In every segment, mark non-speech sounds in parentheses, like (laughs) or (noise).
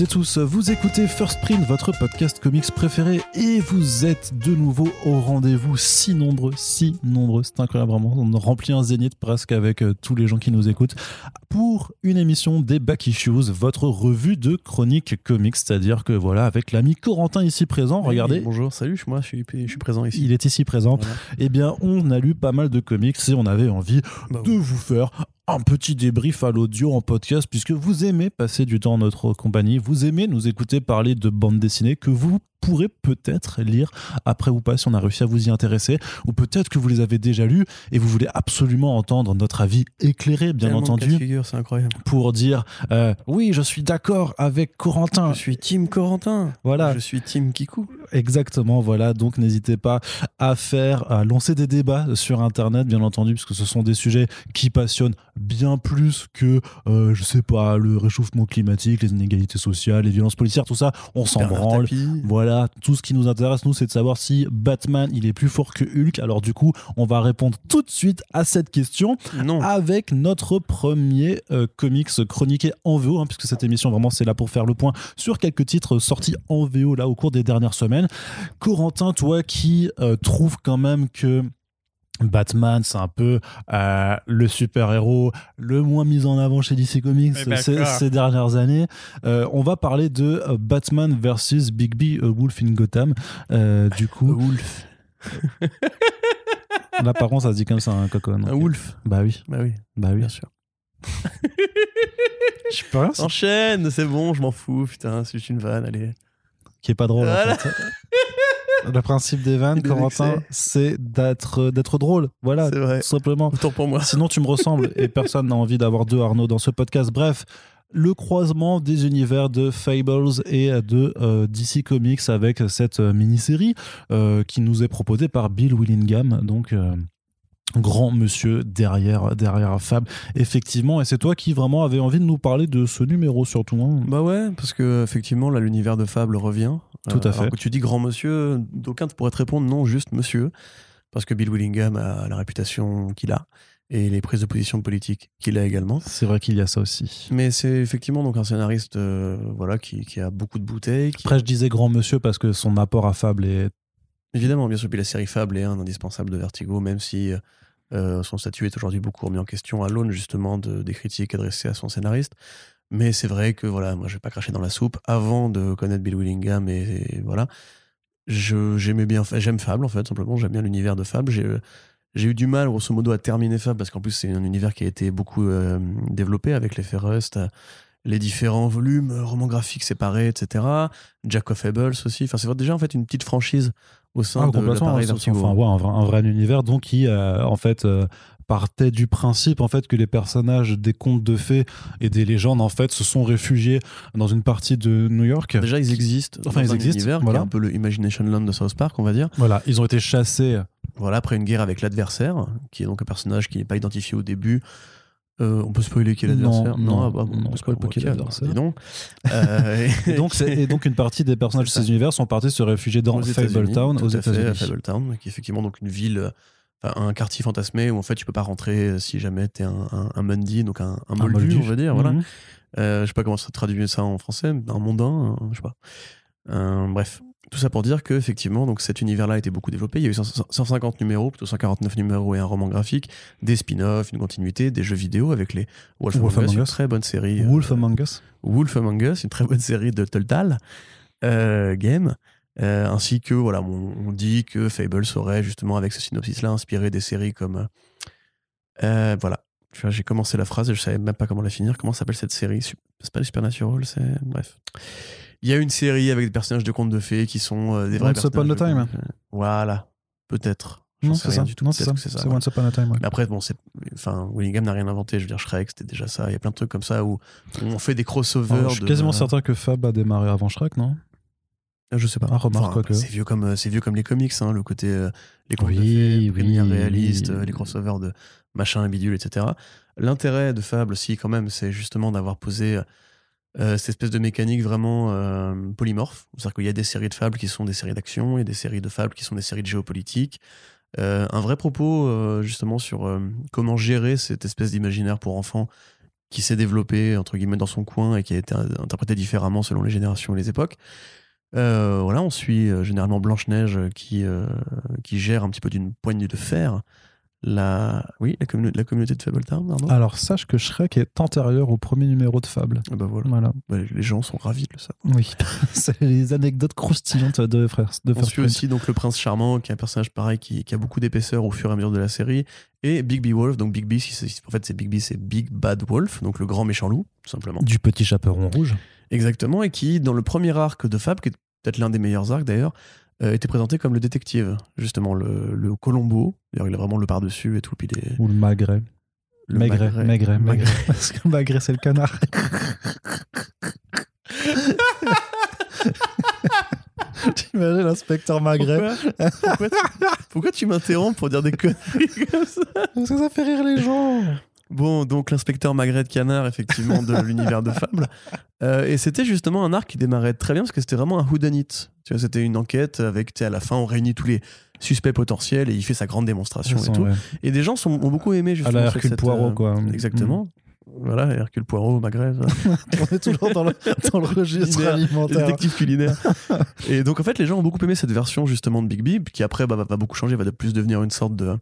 Toutes et tous, vous écoutez First Print, votre podcast comics préféré, et vous êtes de nouveau au rendez-vous si nombreux, si nombreux, c'est incroyable vraiment, on remplit un zénith presque avec euh, tous les gens qui nous écoutent, pour une émission des Back Issues, votre revue de chronique comics, c'est-à-dire que voilà, avec l'ami Corentin ici présent, regardez. Bonjour, salut, moi je suis, je suis présent ici. Il est ici présent. Voilà. Eh bien, on a lu pas mal de comics et on avait envie Bah de vous faire un petit débrief à l'audio en podcast puisque vous aimez passer du temps en notre compagnie, vous aimez nous écouter parler de bande dessinée que vous pourrez peut-être lire après ou pas si on a réussi à vous y intéresser ou peut-être que vous les avez déjà lus et vous voulez absolument entendre notre avis éclairé bien Tellement entendu figure, c'est incroyable. pour dire euh, oui je suis d'accord avec Corentin Je suis Team Corentin. voilà Je suis Team Kikou. Exactement, voilà. Donc n'hésitez pas à faire, à lancer des débats sur Internet, bien entendu, puisque ce sont des sujets qui passionnent bien plus que, euh, je sais pas, le réchauffement climatique, les inégalités sociales, les violences policières, tout ça. On s'en branle. Voilà, tout ce qui nous intéresse, nous, c'est de savoir si Batman, il est plus fort que Hulk. Alors du coup, on va répondre tout de suite à cette question Non. avec notre premier euh, comics chroniqué en VO, hein, puisque cette émission vraiment c'est là pour faire le point sur quelques titres sortis en VO là au cours des dernières semaines. Corentin, toi qui euh, trouves quand même que Batman, c'est un peu euh, le super-héros le moins mis en avant chez DC Comics ces, d'accord. ces dernières années. Euh, on va parler de euh, Batman versus Big B, a Wolf in Gotham. Euh, du coup, Wolf. (laughs) là par contre, ça se dit comme ça, un cocon. Un Wolf. Bah oui, Bah oui, bah oui. bien sûr. (laughs) Je peux rien, Enchaîne, c'est bon, je m'en fous. Putain, c'est juste une vanne, allez. Qui est pas drôle Voilà. en fait. (laughs) Le principe des vannes, Corentin, c'est d'être d'être drôle. Voilà, tout simplement. Autant pour moi. Sinon, tu me ressembles et (laughs) personne n'a envie d'avoir deux Arnaud dans ce podcast. Bref, le croisement des univers de Fables et de euh, DC Comics avec cette euh, mini-série euh, qui nous est proposée par Bill Willingham, donc euh, grand monsieur derrière, derrière Fable, effectivement. Et c'est toi qui vraiment avais envie de nous parler de ce numéro surtout. hein. Bah ouais, parce que effectivement, là, l'univers de Fable revient. Euh, Tout à alors fait. que tu dis grand monsieur, d'aucuns te pourraient te répondre non, juste monsieur. Parce que Bill Willingham a la réputation qu'il a et les prises de position politiques qu'il a également. C'est vrai qu'il y a ça aussi. Mais c'est effectivement donc un scénariste euh, voilà, qui, qui a beaucoup de bouteilles. qui- Après, je disais grand monsieur parce que son apport à Fable est Évidemment, bien sûr, puis la série Fable est un indispensable de Vertigo, même si euh, son statut est aujourd'hui beaucoup remis en question à l'aune justement de, des critiques adressées à son scénariste. Mais c'est vrai que voilà, moi je vais pas cracher dans la soupe. Avant de connaître Bill Willingham et, voilà, j'aimais bien, j'aime Fable en fait simplement, j'aime bien l'univers de Fable. J'ai eu du mal grosso modo à terminer Fable parce qu'en plus c'est un univers qui a été beaucoup euh, développé avec l'effet Rust, euh, les différents volumes, euh, romans graphiques séparés, etc. Jack of Fables aussi. Enfin c'est déjà en fait une petite franchise au sein Ah, de l'appareil hein, Vertigo. Enfin, ouais, un, vrai, un vrai univers donc qui, euh, en fait, euh, partait du principe en fait que les personnages des contes de fées et des légendes en fait se sont réfugiés dans une partie de New York. Déjà, ils existent. Enfin, ils un existent, Univers voilà. qui est un peu le Imagination Land de South Park, on va dire. Voilà, ils ont été chassés. Voilà, après une guerre avec l'adversaire, qui est donc un personnage qui n'est pas identifié au début. Euh, on peut spoiler qui est Non, l'adversaire non, ah bah, non, on spoil pas qui est l'adversaire. donc. (laughs) Euh, Et donc, c'est- et donc une partie des personnages de ces univers sont partis se réfugier dans Fabletown aux États-Unis. Fabletown, qui est effectivement donc une ville, enfin, un quartier fantasmé où en fait tu peux pas rentrer si jamais t'es un, un, un donc un, un Un moldu, moldu. on va dire. Voilà. Mhm. Euh, je sais pas comment ça traduit ça en français, un mondain, je sais pas. Bref, tout ça pour dire que effectivement, donc cet univers-là a été beaucoup développé. Il y a eu 100 150 numéros, plutôt 149 numéros et un roman graphique, des spin-offs, une continuité, des jeux vidéo avec les Wolf, Wolf Among Us, Among une Us. très bonne série. euh, Wolf Among Us. Wolf Among Us, une très bonne série de Telltale euh, Game. Euh, ainsi que, voilà, on, on dit que Fable serait justement avec ce synopsis-là inspiré des séries comme. euh, voilà. J'ai commencé la phrase et je savais même pas comment la finir. Comment s'appelle cette série? C'est pas le Supernatural, c'est. Bref. Il y a une série avec des personnages de contes de fées qui sont euh, des vrais Once Upon a de Time. de fées. Voilà. Peut-être. Non, c'est ça. du tout. Non, c'est ça. C'est. Once Upon a Time. ouais. Mais après, bon, c'est. Enfin, Willingham n'a rien inventé. Je veux dire, Shrek, c'était déjà ça. Il y a plein de trucs comme ça où on fait des crossovers. Alors, je suis de- quasiment certain que Fab a démarré avant Shrek, non? Je sais pas. Ah, remarque, Enfin, c'est vieux comme euh, c'est vieux comme les comics, hein, le côté euh, les contes de Oui, fées, oui, lumière réaliste, oui. euh, les crossovers de machin bidule, etc. L'intérêt de Fable, si quand même, c'est justement d'avoir posé euh, cette espèce de mécanique vraiment euh, polymorphe. C'est-à-dire qu'il y a des séries de fables qui sont des séries d'action, et des séries de fables qui sont des séries de géopolitique. Euh, un vrai propos justement sur comment gérer cette espèce d'imaginaire pour enfants qui s'est développé entre guillemets dans son coin et qui a été interprété différemment selon les générations et les époques. Voilà, on suit généralement Blanche Neige qui qui gère un petit peu d'une poignée de fer la oui la, la communauté de Fabletown. Alors sache que Shrek est antérieur au premier numéro de Fable. Ah bah voilà. Bah, les gens sont ravis de le savoir. Oui, (laughs) c'est les anecdotes croustillantes de frères. De on suit aussi donc le prince charmant qui est un personnage pareil qui, qui a beaucoup d'épaisseur au fur et à mesure de la série et Big B Wolf donc Big B en fait c'est Big B c'est Big Bad Wolf donc le grand méchant loup tout simplement. Du petit chaperon rouge. Exactement, et qui, dans le premier arc de Fab, qui est peut-être l'un des meilleurs arcs d'ailleurs, était présenté comme le détective, justement, le, le Colombo. D'ailleurs, il a vraiment le par-dessus et tout. Puis est... Ou le magret. Le maigret. (laughs) Parce que magret, c'est le canard. (laughs) T'imagines l'inspecteur Magret Pourquoi, pourquoi tu, tu m'interromps pour dire des conneries comme ça? Parce que ça fait rire les gens Bon, donc l'inspecteur Magret de Canard, effectivement, de (laughs) l'univers de Fable. Euh, et c'était justement un arc qui démarrait très bien parce que c'était vraiment un whodunit. Tu vois, c'était une enquête avec, tu à la fin, on réunit tous les suspects potentiels et il fait sa grande démonstration et tout. Et des gens sont, ont beaucoup aimé justement. À la Hercule Poirot, euh, quoi. Exactement. Mm. Voilà, Hercule Poirot, Magret. (laughs) on est toujours dans le, dans le registre alimentaire. Détective culinaire. (laughs) et donc, en fait, les gens ont beaucoup aimé cette version justement de Big Beep qui après bah, va beaucoup changer, va de plus devenir une sorte de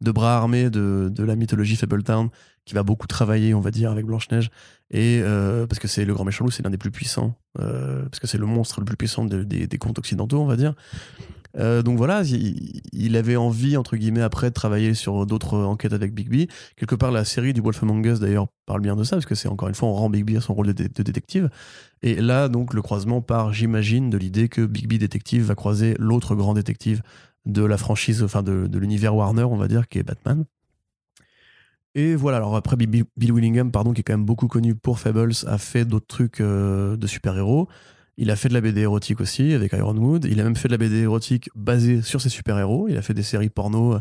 de bras armés de, de la mythologie Fabletown, qui va beaucoup travailler, on va dire, avec Blanche-Neige. Et euh, parce que c'est le grand méchant loup, c'est l'un des plus puissants, euh, parce que c'est le monstre le plus puissant des, des contes occidentaux, on va dire. Euh, donc voilà, il, avait envie, entre guillemets, après de travailler sur d'autres enquêtes avec Bigby. Quelque part, la série du Wolf Among Us, d'ailleurs, parle bien de ça, parce que c'est encore une fois, on rend Bigby à son rôle de, de, détective. Et là, donc, le croisement part, j'imagine, de l'idée que Bigby détective va croiser l'autre grand détective de la franchise, enfin de, l'univers Warner, on va dire, qui est Batman. Et voilà, alors après Bill Willingham, pardon, qui est quand même beaucoup connu pour Fables, a fait d'autres trucs euh, de super-héros. Il a fait de la BD érotique aussi avec Ironwood. Il a même fait de la BD érotique basée sur ses super-héros. Il a fait des séries porno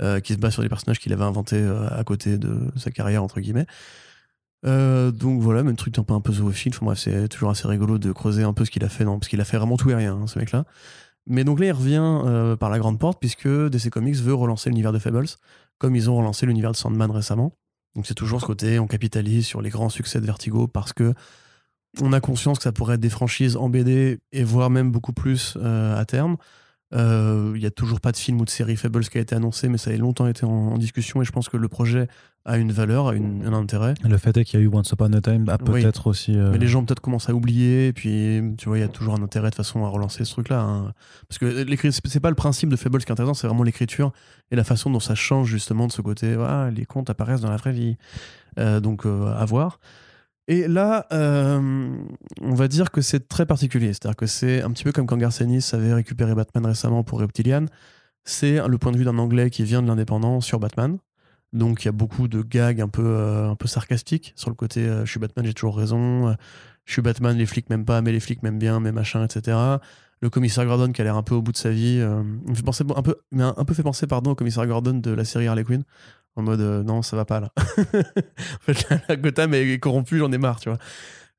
euh, qui se basent sur des personnages qu'il avait inventés euh, à côté de sa carrière, entre guillemets. donc voilà, même truc un peu, un peu zoophile. Enfin bref, c'est toujours assez rigolo de creuser un peu ce qu'il a fait, non, parce qu'il a fait vraiment tout et rien, hein, ce mec-là. Mais donc là, il revient euh, par la grande porte puisque DC Comics veut relancer l'univers de Fables, comme ils ont relancé l'univers de Sandman récemment. Donc c'est toujours ce côté, on capitalise sur les grands succès de Vertigo parce que on a conscience que ça pourrait être des franchises en BD et voire même beaucoup plus euh, à terme. Il euh, n'y a toujours pas de film ou de série Fables qui a été annoncé, mais ça a longtemps été en, discussion et je pense que le projet a une valeur, a un intérêt. Le fait est qu'il y a eu Once Upon a Time, a peut-être aussi. Euh, mais les gens peut-être commencent à oublier, et puis tu vois, il y a toujours un intérêt de façon à relancer ce truc-là. Hein. Parce que c'est pas le principe de Fables qui est intéressant, c'est vraiment l'écriture et la façon dont ça change justement de ce côté. Ah, les contes apparaissent dans la vraie vie. Euh, donc à voir. Et là, euh, on va dire que c'est très particulier. C'est-à-dire que c'est un petit peu comme quand Garcenis avait récupéré Batman récemment pour Reptilian. C'est le point de vue d'un Anglais qui vient de l'indépendance sur Batman. Donc il y a beaucoup de gags un peu, euh, un peu sarcastiques sur le côté euh, je suis Batman, j'ai toujours raison. je suis Batman, les flics m'aiment pas, mais les flics m'aiment bien, mais machin, etc. Le commissaire Gordon qui a l'air un peu au bout de sa vie. me fait penser un peu, un, peu fait penser pardon au commissaire Gordon de la série Harley Quinn en mode euh, non, ça va pas là. (laughs) en fait, la, Gotham est corrompue, j'en ai marre, tu vois.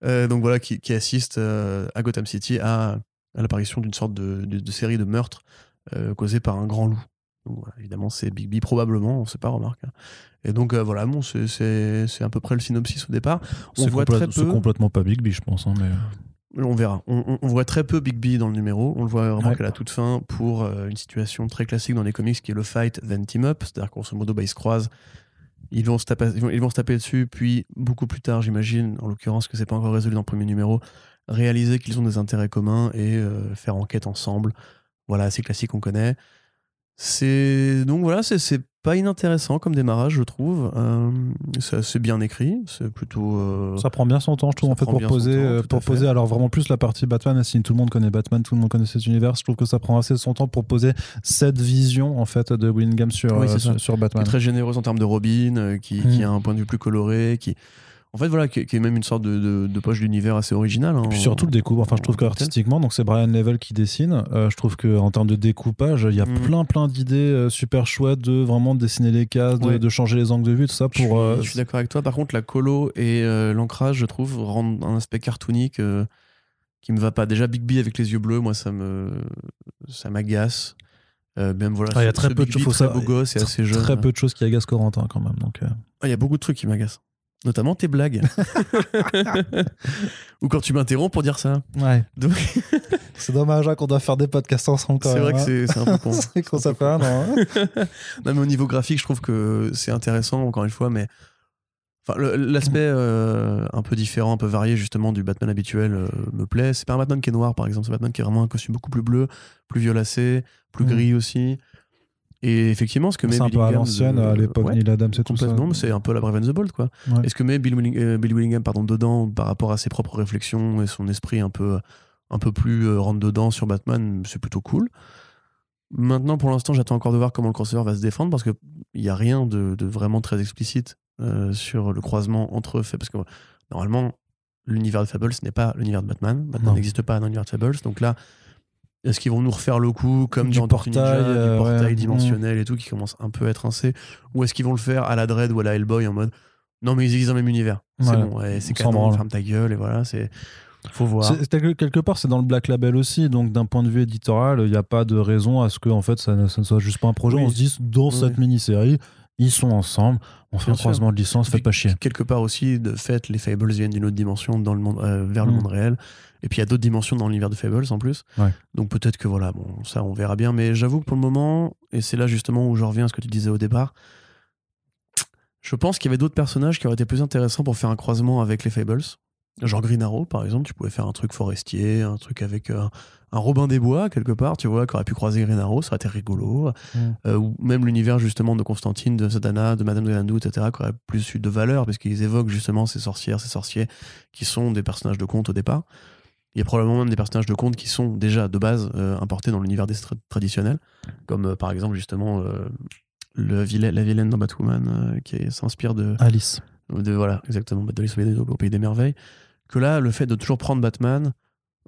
Euh, donc voilà, qui, assiste euh, à Gotham City à, l'apparition d'une sorte de, série de meurtres causés par un grand loup. Donc, voilà, évidemment, c'est Big B probablement, on sait pas, remarque. Hein. Et donc voilà, bon, c'est à peu près le synopsis au départ. On voit très peu. C'est complètement pas Big B, je pense. Hein, mais on verra. On, voit très peu Big B dans le numéro. On le voit vraiment qu'à la toute fin pour euh, une situation très classique dans les comics qui est le fight, then team up. C'est-à-dire qu'en ce modo, bah, ils se croisent. Ils vont se, taper, ils, vont, se taper dessus, puis beaucoup plus tard, j'imagine, en l'occurrence que c'est pas encore résolu dans le premier numéro, réaliser qu'ils ont des intérêts communs et euh, faire enquête ensemble. Voilà, assez classique, on connaît. C'est donc voilà, c'est pas inintéressant comme démarrage, je trouve. Euh, c'est assez bien écrit, c'est plutôt. Euh, ça prend bien son temps, je trouve, en fait, pour poser, euh, pour poser. Alors vraiment plus la partie Batman. Si tout le monde connaît Batman, tout le monde connaît cet univers. Je trouve que ça prend assez son temps pour poser cette vision en fait de Willingham sur sur, Batman. Qui est très généreuse en termes de Robin, qui, qui, mm. a un point de vue plus coloré, qui en fait, voilà, qui, est même une sorte de, poche d'univers assez originale. Hein, surtout le découpe. Enfin, je trouve qu'artistiquement, donc c'est Brian Level qui dessine. Euh, je trouve qu'en termes de découpage, il y a mm. plein, plein d'idées euh, super chouettes de vraiment dessiner les cases, de, changer les angles de vue, tout ça. Pour, je suis, euh, d'accord avec toi. Par contre, la colo et l'ancrage, je trouve, rendent un aspect cartoonique qui me va pas. Déjà, Big B avec les yeux bleus, moi, ça me, ça m'agace. même voilà, ah, il y a très peu de choses. Très beau gosse et assez jeune. Très peu de choses qui agacent Corentin quand même. Donc. Ah, il y a beaucoup de trucs qui m'agacent. Notamment tes blagues. (laughs) Ou quand tu m'interromps pour dire ça. Ouais. Donc, (laughs) C'est dommage hein, qu'on doit faire des podcasts ensemble quand c'est vrai que hein. c'est c'est un peu con. (laughs) C'est qu'on ça fait un an. hein. Non, mais au niveau graphique, je trouve que c'est intéressant, encore une fois, mais. Enfin, l'aspect euh, un peu différent, un peu varié justement du Batman habituel euh, me plaît. C'est pas un Batman qui est noir, par exemple. C'est un Batman qui est vraiment un costume beaucoup plus bleu, plus violacé, plus Mm. gris aussi. Et effectivement, ce que met C'est un Billy peu à Williams, l'ancienne, euh, à l'époque Neil Adams et tout ça. c'est un peu la Brave and the Bold, quoi. Ouais. Est-ce que met Bill Willing- euh, Billy Willingham pardon, dedans par rapport à ses propres réflexions et son esprit un peu, un peu plus euh, rentre dedans sur Batman, c'est plutôt cool. Maintenant, pour l'instant, j'attends encore de voir comment le crossover va se défendre parce qu'il n'y a rien de, de vraiment très explicite euh, sur le croisement entre eux. Parce que normalement, l'univers de Fables n'est pas l'univers de Batman. Batman n'existe pas dans l'univers de Fables. Donc là, est-ce qu'ils vont nous refaire le coup comme Du dans Ninja, portail, euh, du portail ouais. dimensionnel et tout qui commence un peu à être rincé Ou est-ce qu'ils vont le faire à la Dread ou à la Hellboy en mode non, mais ils existent dans le même univers. C'est Ouais. bon, c'est canon, ferme ta gueule et voilà, c'est. Faut voir. Quelque, part, c'est dans le Black Label aussi, donc d'un point de vue éditorial, il n'y a pas de raison à ce que en fait, ça, ne ça ne soit juste pas un projet. Oui. On se dise, dans Oui. cette mini-série, ils sont ensemble, on fait Bien un sûr. croisement de licence, faites pas chier. Quelque part aussi, de fait, les Fables viennent d'une autre dimension dans le monde, euh, vers le Mm. monde réel. Et puis il y a d'autres dimensions dans l'univers de Fables en plus. Ouais. Donc peut-être que voilà, bon, ça on verra bien. Mais j'avoue que pour le moment, et c'est là justement où je reviens à ce que tu disais au départ, je pense qu'il y avait d'autres personnages qui auraient été plus intéressants pour faire un croisement avec les Fables. Genre Green Arrow, par exemple, tu pouvais faire un truc forestier, un truc avec un Robin des Bois, quelque part, tu vois, qui aurait pu croiser Green Arrow, ça aurait été rigolo. Euh, ou même l'univers, justement, de Constantine, de Satana, de Madame Xanadu, etc., qui aurait plus eu de valeur, parce qu'ils évoquent justement ces sorcières, ces sorciers, qui sont des personnages de conte au départ. Il y a probablement même des personnages de conte qui sont déjà, de base, euh, importés dans l'univers des tra- traditionnel, comme euh, par exemple, justement, euh, le vilain- la vilaine dans Batwoman, qui s'inspire de, Alice. de voilà exactement de au Pays des- merveilles. Que là le fait de toujours prendre Batman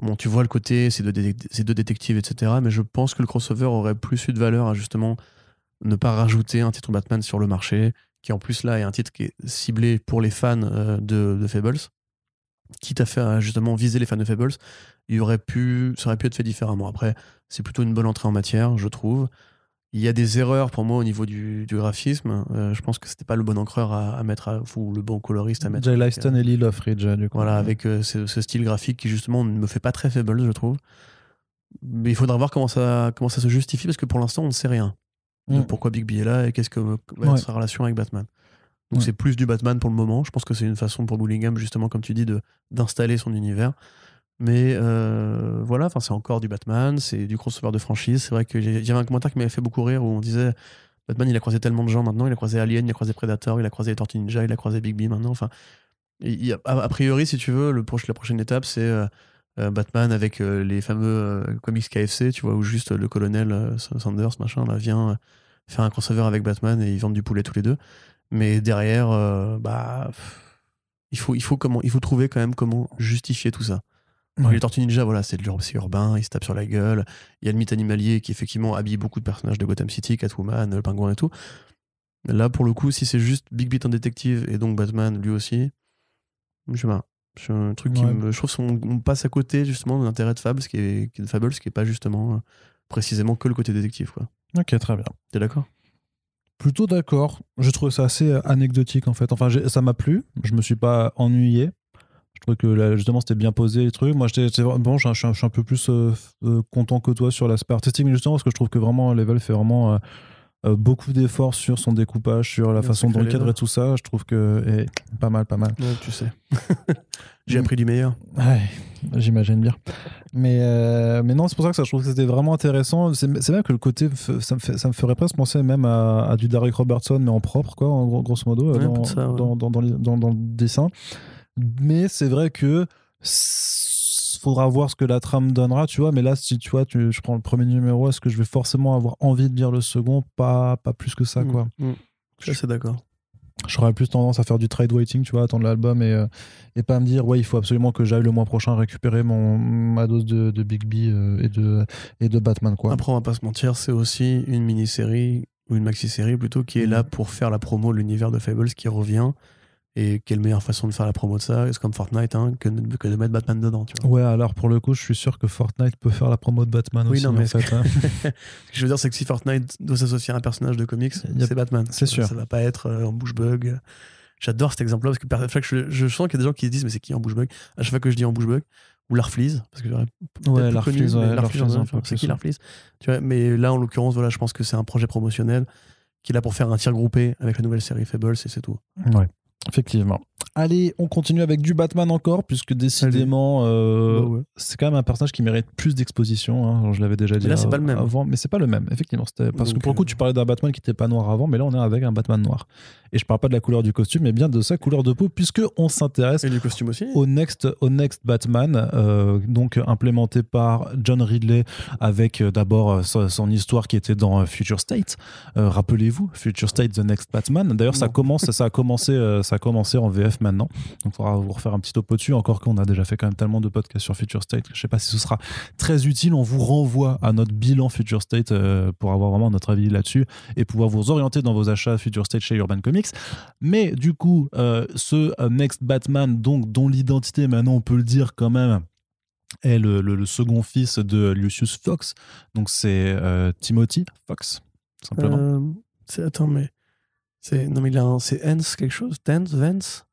bon tu vois le côté ces deux, détec- ces deux détectives etc mais je pense que le crossover aurait plus eu de valeur à justement ne pas rajouter un titre Batman sur le marché qui en plus là est un titre qui est ciblé pour les fans de, de Fables quitte à faire à justement viser les fans de Fables il aurait pu ça aurait pu être fait différemment après c'est plutôt une bonne entrée en matière je trouve il y a des erreurs pour moi au niveau du, du graphisme. Euh, je pense que c'était pas le bon encreur à, à mettre, à- ou le bon coloriste à mettre. Jay Lyston euh, et Lee Loffridge, du coup. Voilà, avec euh, ce, ce style graphique qui justement ne me fait pas très faible, je trouve. Mais il faudra voir comment ça, comment ça se justifie parce que pour l'instant on ne sait rien. de Mm. Pourquoi Big B est là et qu'est-ce que va être Ouais. sa relation avec Batman. Donc Ouais. c'est plus du Batman pour le moment. Je pense que c'est une façon pour Bullingham justement comme tu dis d'installer son univers. Mais euh, voilà, c'est encore du Batman, c'est du crossover de franchise. C'est vrai que j'avais un commentaire qui m'avait fait beaucoup rire où on disait Batman il a croisé tellement de gens maintenant, il a croisé Alien, il a croisé Predator, il a croisé les Tortues Ninja, il a croisé Big B maintenant. Enfin, il a- priori si tu veux, le proche, la prochaine étape c'est euh, euh, Batman avec euh, les fameux comics KFC, tu vois, où juste le colonel Sanders machin là vient faire un crossover avec Batman et ils vendent du poulet tous les deux. Mais derrière, euh, bah il faut, il faut comment, il faut trouver quand même comment justifier tout ça. Ouais. Les Tortues Ninja, voilà, c'est urbain, ils se tapent sur la gueule. Il y a le mythe animalier qui effectivement habille beaucoup de personnages de Gotham City, Catwoman, le pingouin et tout. Là, pour le coup, si c'est juste Big Beat en détective et donc Batman lui aussi, je sais pas. C'est un truc qui me. Je trouve qu'on on passe à côté justement de l'intérêt de Fables, qui est, qui est de Fables, qui est pas justement euh, précisément que le côté détective, quoi. Ok, très bien. T'es d'accord? Plutôt d'accord. Je trouve ça assez euh, anecdotique en fait. Enfin, ça m'a plu. Je me suis pas ennuyé. Je trouve que là, justement c'était bien posé les trucs. Moi, j'étais bon, je suis un- peu plus euh, euh, content que toi sur l'aspect artistique, mais justement parce que je trouve que vraiment Level fait vraiment beaucoup d'efforts sur son découpage, sur la façon dont cadre et Level. tout ça. Je trouve que eh, pas mal, pas mal. Ouais, tu sais. (laughs) J'ai appris du meilleur. Ouais, j'imagine bien. Mais, euh, mais non, c'est pour ça que ça, je trouve que c'était vraiment intéressant. C'est même que le côté, ça me, fait- ça me ferait presque penser même à, à du Derek Robertson, mais en propre, quoi, en gros- grosso modo, Ouais, dans, ça, dans, dans, dans, les- dans- dans le dessin. Mais c'est vrai que faudra voir ce que la trame donnera, tu vois. Mais là, si tu vois, tu, je prends le premier numéro, est-ce que je vais forcément avoir envie de lire le second? Pas, pas plus que ça, quoi. Mm, mm. Je suis assez d'accord. J'aurais plus tendance à faire du trade waiting, tu vois, attendre l'album et, euh, et pas me dire, ouais, il faut absolument que j'aille le mois prochain récupérer mon, ma dose de, de Big B euh, et, de, et de Batman, quoi. Après, on va pas se mentir, c'est aussi une mini-série, ou une maxi-série plutôt, qui est Mm. là pour faire la promo de l'univers de Fables qui revient. Et quelle meilleure façon de faire la promo de ça? C'est comme Fortnite, hein, que, de, que de mettre Batman dedans, tu vois? Ouais, alors pour le coup, je suis sûr que Fortnite peut faire la promo de Batman Oui, aussi, non, mais en fait. hein. (laughs) Ce que je veux dire, c'est que si Fortnite doit s'associer à un personnage de comics, a- c'est Batman. c'est sûr. Ça va pas être euh, en bouche bug J'adore cet exemple-là parce que à chaque fois que je, je sens qu'il y a des gens qui se disent mais c'est qui en bouche-bug À chaque fois que je dis en bouche-bug ou Larfleeze parce que j'aurais Ouais, Larfleeze, ouais, c'est qui. Larfleeze? Tu vois Mais là en l'occurrence voilà je pense que c'est un projet promotionnel qui est là pour faire un tir groupé avec la nouvelle série Fables et c'est tout. Ouais, effectivement. Allez, on continue avec du Batman encore, puisque décidément, euh, Ouais, ouais. c'est quand même un personnage qui mérite plus d'exposition. hein, je l'avais déjà dit là, c'est pas le même. avant, mais c'est pas le même, effectivement. Parce que pour le coup, euh, tu parlais d'un Batman qui n'était pas noir avant, mais là, on est avec un Batman noir. Et je parle pas de la couleur du costume, mais bien de sa couleur de peau, puisque on s'intéresse Et du costume aussi au Next, au Next Batman, euh, donc implémenté par John Ridley avec euh, d'abord euh, son, histoire qui était dans Future State. Euh, Rappelez-vous, Future State, The Next Batman. D'ailleurs, ça commence, ça a commencé, euh, ça a commencé en VF maintenant. Donc, il faudra vous refaire un petit topo dessus. Encore qu'on a déjà fait quand même tellement de podcasts sur Future State. Je sais pas si ce sera très utile. On vous renvoie à notre bilan Future State euh, pour avoir vraiment notre avis là-dessus et pouvoir vous orienter dans vos achats Future State chez Urban Comics. Mais du coup, euh, ce euh, Next Batman, donc, dont l'identité, maintenant on peut le dire quand même, est le, second fils de Lucius Fox. Donc c'est Timothy Fox, simplement. C'est- attends mais c'est non mais il a un c'est Hens quelque chose? Dance Vance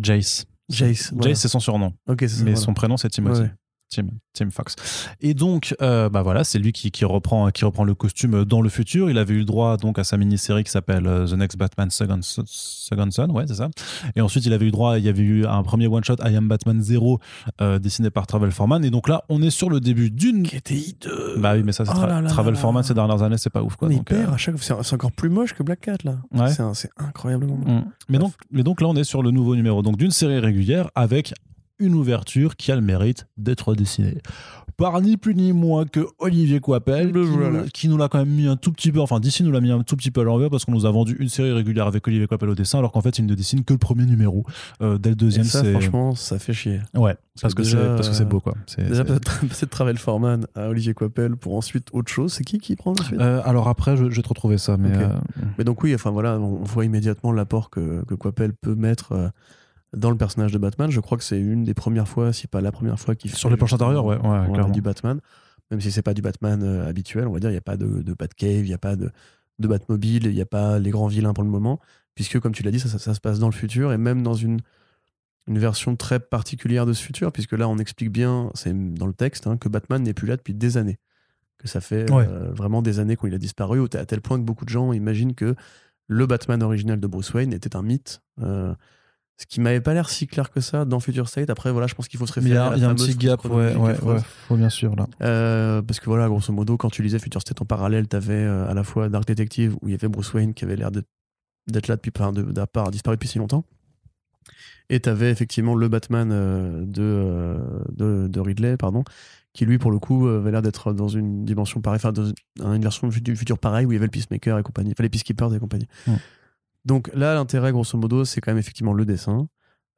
Jace. Jace voilà. Jace, c'est son surnom. ok mais voilà. son prénom, c'est Timothy. Ouais. Tim, Tim Fox. Et donc, euh, bah voilà, c'est lui qui, qui reprend, qui reprend le costume dans le futur. Il avait eu le droit donc à sa mini-série qui s'appelle euh, The Next Batman Second, Second Son, ouais, c'est ça. Et ensuite, il avait eu droit, il y avait eu un premier one-shot, I Am Batman Zero, euh, dessiné par Travel Foreman. Et donc là, on est sur le début d'une. qui était hideux Bah oui, mais ça, c'est Oh Tra- là là Travel là Foreman ces dernières années, c'est pas ouf quoi. Mais il Donc, perd euh, à chaque fois c'est encore plus moche que Black Cat là Ouais. c'est incroyablement. Mm. Mais donc, mais donc là, on est sur le nouveau numéro donc d'une série régulière avec une ouverture qui a le mérite d'être dessinée. Par ni plus ni moins que Olivier Coipel, qui, qui nous l'a quand même mis un tout petit peu, enfin DC nous l'a mis un tout petit peu à l'envers parce qu'on nous a vendu une série régulière avec Olivier Coipel au dessin, alors qu'en fait il ne dessine que le premier numéro. Euh, dès le deuxième, ça c'est franchement ça fait chier. Ouais, parce que déjà, c'est parce que c'est beau quoi. Déjà passer de (laughs) Travel Foreman à Olivier Coppel pour ensuite autre chose. C'est qui qui prend ensuite? Euh, alors après, je, je vais te retrouver ça, mais euh, Mais donc oui, enfin voilà, on voit immédiatement l'apport que, que Coppel peut mettre dans le personnage de Batman. Je crois que c'est une des premières fois, si pas la première fois qu'il Sur fait les planches intérieures, ouais, ouais, clairement. du Batman. Même si c'est pas du Batman euh, habituel, on va dire, il n'y a pas de, de Batcave, il n'y a pas de, de Batmobile, il n'y a pas les grands vilains pour le moment, puisque comme tu l'as dit, ça, ça- ça se passe dans le futur et même dans une, une version très particulière de ce futur, puisque là on explique bien, c'est dans le texte, hein, que Batman n'est plus là depuis des années. Que ça fait Ouais. euh, vraiment des années qu'il a disparu, à tel point que beaucoup de gens imaginent que le Batman original de Bruce Wayne était un mythe. euh, ce qui m'avait pas l'air si clair que ça dans Future State. Après, voilà, je pense qu'il faut se mais il y référer a, à la il y a un petit gap, ouais, ouais, ouais, faut bien sûr là. Euh, parce que voilà, grosso modo, quand tu lisais Future State en parallèle, tu avais à la fois Dark Detective où il y avait Bruce Wayne qui avait l'air d'être là depuis, enfin, de, d'avoir disparu depuis si longtemps. Et tu avais effectivement le Batman euh, de, euh, de, de Ridley, pardon, qui lui, pour le coup, euh, avait l'air d'être dans une dimension pareille, enfin, dans une version du futur pareil où il y avait le Peacemaker et compagnie, enfin, les Peacekeepers et compagnie. Donc là, l'intérêt, grosso modo, c'est quand même effectivement le dessin.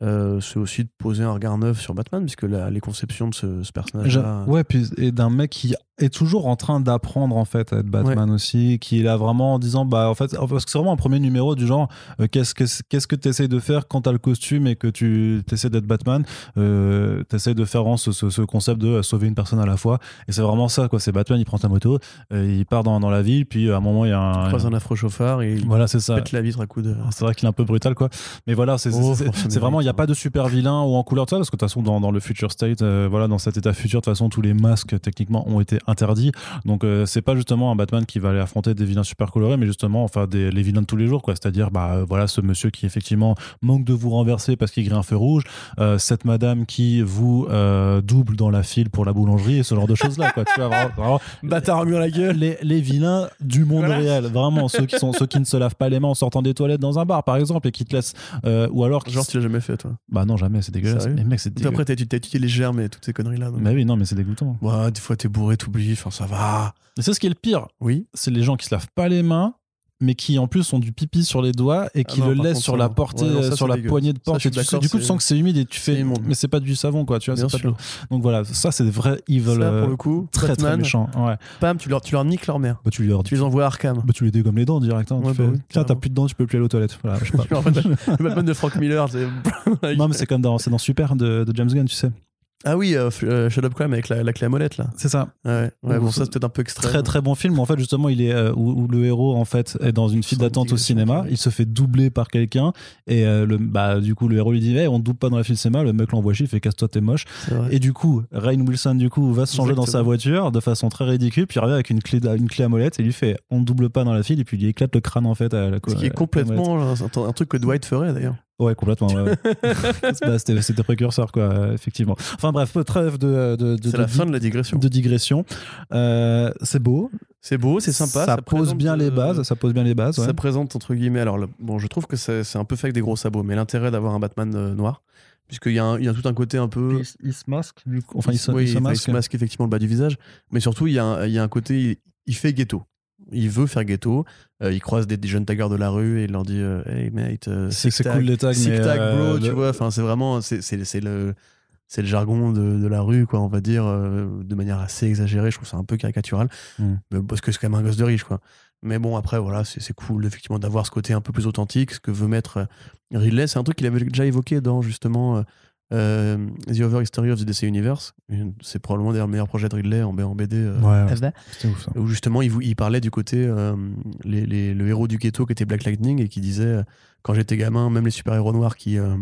Euh, c'est aussi de poser un regard neuf sur Batman, puisque la- les conceptions de ce, personnage-là. J'a- Ouais, et d'un mec qui est toujours en train d'apprendre en fait à être Batman aussi, qui est là vraiment en disant bah en fait parce que c'est vraiment un premier numéro du genre euh, qu'est-ce que qu'est-ce que tu essayes de faire quand t'as le costume et que tu essaies d'être Batman, euh, t'essayes de faire vraiment ce, ce- ce concept de euh, sauver une personne à la fois et c'est vraiment ça quoi, c'est Batman il prend sa moto, euh, il part dans, dans la ville puis à un moment il y a un, croise un affreux chauffard et il voilà c'est ça. pète la vitre à coups de. C'est vrai qu'il est un peu brutal, quoi. Mais voilà, c'est Oh, vraiment, il n'y a pas de super vilain ou en couleur de ça, parce que de toute façon, dans, dans le Future State, euh, voilà, dans cet état futur, de toute façon, tous les masques, techniquement, ont été interdits. Donc, euh, c'est pas justement un Batman qui va aller affronter des vilains super colorés, mais justement, enfin, des, les vilains de tous les jours, quoi. C'est-à-dire, bah, euh, voilà, ce monsieur qui, effectivement, manque de vous renverser parce qu'il grille un feu rouge, euh, cette madame qui vous euh, double dans la file pour la boulangerie et ce genre de choses-là, quoi. Tu vois, vraiment- vraiment, (laughs) Bâtard mur la gueule les, les vilains du monde Voilà. réel, vraiment ceux qui sont ceux qui ne se lavent pas les mains en sortant des toilettes dans un bar par exemple et qui te laissent euh, ou alors Genre, tu l'as jamais fait, toi. bah non jamais c'est dégueulasse mais mec c'est Après, t'as t'as étudié les germes et toutes ces conneries-là. donc- mais oui non mais c'est dégoûtant Ouais, des fois, t'es bourré, t'oublies, enfin, ça va. et c'est ce qui est le pire Oui. c'est les gens qui se lavent pas les mains mais qui en plus ont du pipi sur les doigts et qui Ah non, le laissent contre, sur ça, la portée Ouais, non, ça, euh, c'est sur la dégueu. poignée de Ça, porte et tu sais- du coup tu sens que c'est humide et tu fais mais c'est pas du savon quoi tu vois pas de- donc voilà ça c'est des vrais evil Ça, euh, pour le coup, très très Batman, méchant ouais pam, tu leur, tu leur niques leur mère. bah tu leur Tu les envoies à Arkham. bah, tu les dégommes les dents direct hein. Ouais, tu bah fais, oui, tiens t'as plus de dents tu peux plus aller aux toilettes voilà je sais (laughs) pas le Batman de Frank Miller. Non, mais c'est comme dans, c'est dans Super de James Gunn, tu sais. Ah oui, euh, Shut Up Crime avec la, la clé à molette là. C'est ça. Ouais, ouais bon, ça peut-être un peu extrême. Très très bon film. En fait, justement, il est euh, où, où le héros en fait est dans une file d'attente au cinéma. Il se fait doubler par quelqu'un et euh, le bah du coup le héros lui dit hey, on te double pas dans la file cinéma. Le mec l'envoie chier, il fait casse-toi t'es moche. Et du coup, Rain Wilson du coup va se changer dans sa voiture de façon très ridicule. Puis il revient avec une clé une clé à molette et lui fait on te double pas dans la file et puis il lui éclate le crâne en fait à la Ce qui est complètement euh, un, un truc que Dwight ferait d'ailleurs. Ouais, complètement. ouais, ouais. (laughs) Bah, c'était, précurseur, quoi, euh, effectivement. Enfin bref, trêve de, de, de, C'est la fin de la digression. de digression. Euh, c'est beau. C'est beau, c'est sympa. Ça, pose bien les euh, bases. Ça pose bien les bases. ouais. Ça présente entre guillemets. Alors bon, je trouve que c'est un peu fait avec des gros sabots, mais l'intérêt d'avoir un Batman euh, noir, puisqu'il y, y a tout un côté un peu. Il, il se masque, du coup. Enfin, il se, oui, il se masque. masque effectivement le bas du visage, mais surtout il y a un, il y a un côté, il, il fait ghetto. Il veut faire ghetto. Euh, il croise des, des jeunes taggers de la rue et il leur dit euh, Hey mate, euh, C'est- cool les tags, sick mais, tag, bro, tu le- vois. Enfin, c'est vraiment, le, c'est le jargon de, de la rue, quoi, on va dire, de manière assez exagérée. Je trouve ça un peu caricatural, Mm. mais parce que c'est quand même un gosse de riche, quoi. Mais bon, après, voilà, c'est cool, effectivement, d'avoir ce côté un peu plus authentique, ce que veut mettre Ridley. C'est un truc qu'il avait déjà évoqué dans, justement, euh, The Over History of the DC Universe. C'est probablement d'ailleurs le meilleur projet de Ridley en, BD. euh, Ouais, ouais, ever. C'était ouf, ça. Où justement, il, parlait du côté, euh, les, les- le héros du ghetto qui était Black Lightning et qui disait, euh, quand j'étais gamin, même les super-héros noirs qui, euh,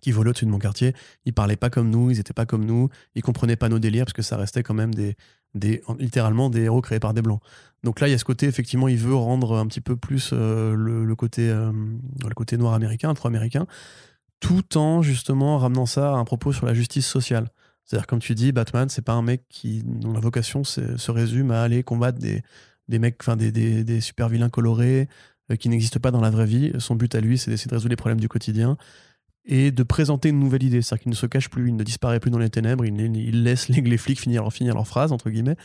qui volaient au-dessus de mon quartier, ils parlaient pas comme nous, ils étaient pas comme nous, ils comprenaient pas nos délires parce que ça restait quand même des, des en- littéralement des héros créés par des blancs. Donc là, il y a ce côté, effectivement, il veut rendre un petit peu plus euh, le, le côté, euh, le côté noir américain, afro-américain, tout en justement ramenant ça à un propos sur la justice sociale. C'est-à-dire, comme tu dis, Batman, c'est pas un mec qui, dont la vocation se résume à aller combattre des, des mecs, enfin des, des, super vilains colorés euh, qui n'existent pas dans la vraie vie. Son but à lui, c'est d'essayer de résoudre les problèmes du quotidien et de présenter une nouvelle idée. C'est-à-dire qu'il ne se cache plus, il ne disparaît plus dans les ténèbres, il, laisse les, les flics finir, leur- finir leur phrase, entre guillemets,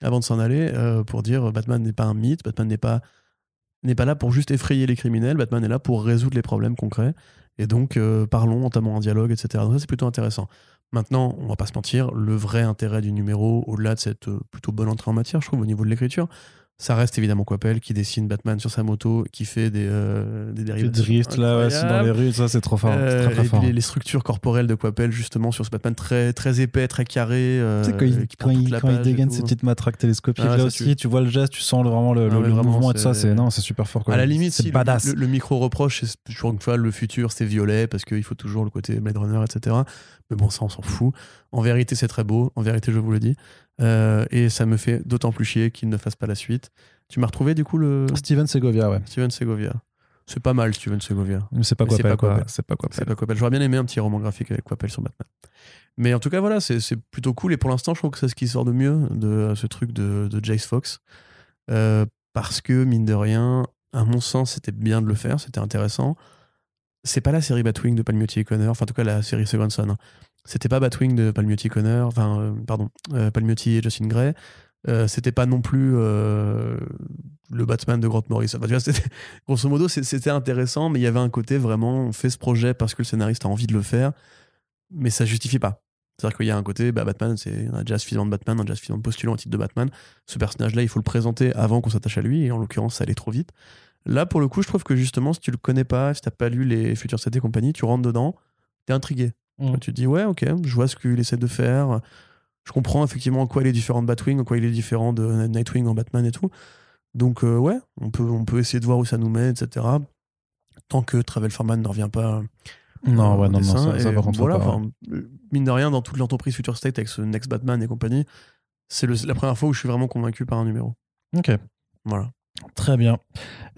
avant de s'en aller, euh, pour dire euh, Batman n'est pas un mythe, Batman n'est pas, n'est pas là pour juste effrayer les criminels, Batman est là pour résoudre les problèmes concrets. Et donc, euh, parlons, entamons un dialogue, etc. Donc ça, c'est plutôt intéressant. Maintenant, on va pas se mentir, le vrai intérêt du numéro, au-delà de cette euh, plutôt bonne entrée en matière, je trouve, au niveau de l'écriture, ça reste évidemment Coppel qui dessine Batman sur sa moto, qui fait des, euh, des Tu dérivations drift là, ouais, c'est dans les rues, ça c'est trop fort. Euh, très, très et fort. les, les structures corporelles de Coppel, justement, sur ce Batman très, très épais, très carré. euh, Tu sais, quand il, quand il, il dégaine ses petites matraques télescopiques, Ah là aussi, tu vois le geste, tu sens le- vraiment le, Ah le- vraiment, mouvement et tout ça. c'est- non, c'est super fort. Quoi. À la limite, si le- badass. le, le micro-reproche, c'est toujours une fois le futur, c'est violet, parce qu'il faut toujours le côté Blade Runner, etc. Mais bon, ça, on s'en fout. En vérité, c'est très beau. En vérité, je vous le dis. Euh, et ça me fait d'autant plus chier qu'il ne fasse pas la suite. Tu m'as retrouvé, du coup, le Steven Segovia, ouais. Steven Segovia. C'est pas mal, Steven Segovia. Mais c'est pas quoi c'est pas quoi. C'est pas quoi. J'aurais bien aimé un petit roman graphique avec Coppel sur Batman. Mais en tout cas, voilà, c'est plutôt cool. Et pour l'instant, je trouve que c'est ce qui sort de mieux de ce truc de, de Jace Fox. Euh, parce que, mine de rien, à mon sens, c'était bien de le faire, c'était intéressant. C'est pas la série Batwing de Palmiotti et Connor, enfin, en tout cas, la série Second Son. hein. C'était pas Batwing de Palmiotti Connor, enfin, euh, pardon, euh, Palmiotti et Justin Gray. Euh, c'était pas non plus euh, le Batman de Grant Morrison. (laughs) Grosso modo, c'était intéressant, mais il y avait un côté vraiment, on fait ce projet parce que le scénariste a envie de le faire, mais ça justifie pas. C'est-à-dire qu'il y a un côté, bah, Batman, c'est a déjà suffisamment de Batman, a déjà suffisamment de postulants au titre de Batman. Ce personnage-là, il faut le présenter avant qu'on s'attache à lui, et en l'occurrence, ça allait trop vite. Là, pour le coup, je trouve que justement, si tu le connais pas, si t'as pas lu les Futures 7 et compagnie, tu rentres dedans, t'es intrigué. Mm. Tu te dis, ouais, ok, je vois ce qu'il essaie de faire. Je comprends effectivement en quoi il est différent de Batwing, en quoi il est différent de Nightwing en Batman et tout. Donc, euh, ouais, on peut, on peut essayer de voir où ça nous mène, etc. Tant que Travel Farman ne revient pas. Non, euh, ouais, non, non, ça, ça par contre, voilà, pas. euh, mine de rien, dans toute l'entreprise Future State avec ce Next Batman et compagnie, c'est la première fois où je suis vraiment convaincu par un numéro. Ok. Voilà. Très bien.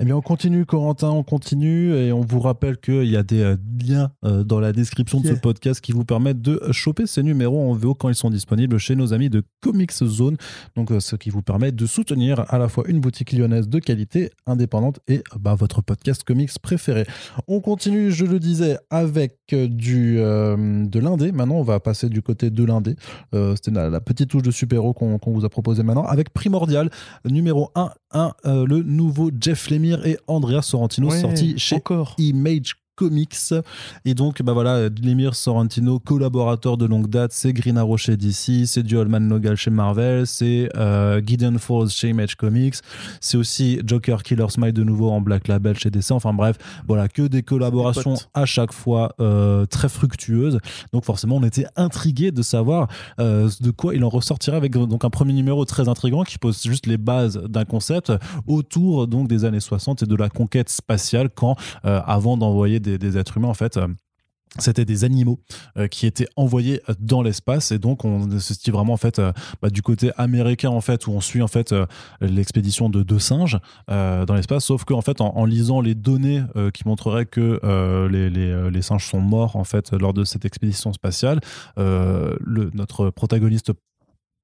Eh bien, on continue, Corentin, on continue et on vous rappelle qu'il y a des euh, liens euh, dans la description de ce podcast qui vous permettent de choper ces numéros en VO quand ils sont disponibles chez nos amis de Comics Zone. Donc, euh, ce qui vous permet de soutenir à la fois une boutique lyonnaise de qualité indépendante et bah, votre podcast comics préféré. On continue, je le disais, avec euh, du, euh, de l'indé. Maintenant, on va passer du côté de l'indé. Euh, C'était la, la petite touche de super-héros qu'on vous a proposé maintenant avec Primordial, numéro 1, 1 euh, le nouveau Jeff Et Andrea Sorrentino Ouais, sorti chez encore. Image Comics. Et donc, bah voilà, Lemire Sorrentino, collaborateur de longue date, c'est Green Arrow chez DC, c'est Holman Logal chez Marvel, c'est euh, Gideon Falls chez Image Comics, c'est aussi Joker Killer Smile de nouveau en Black Label chez DC. Enfin bref, voilà, que des collaborations à chaque fois euh, très fructueuses. Donc forcément, on était intrigué de savoir euh, de quoi il en ressortirait avec donc un premier numéro très intrigant qui pose juste les bases d'un concept autour donc des années 60 et de la conquête spatiale quand avant d'envoyer des, êtres humains, en fait, euh, c'était des animaux euh, qui étaient envoyés dans l'espace. Et donc on se dit vraiment en fait euh, bah, du côté américain en fait où on suit en fait l'expédition de deux singes dans l'espace. Sauf qu'en fait en, lisant les données qui montreraient que les, les, les, singes sont morts en fait lors de cette expédition spatiale le, notre protagoniste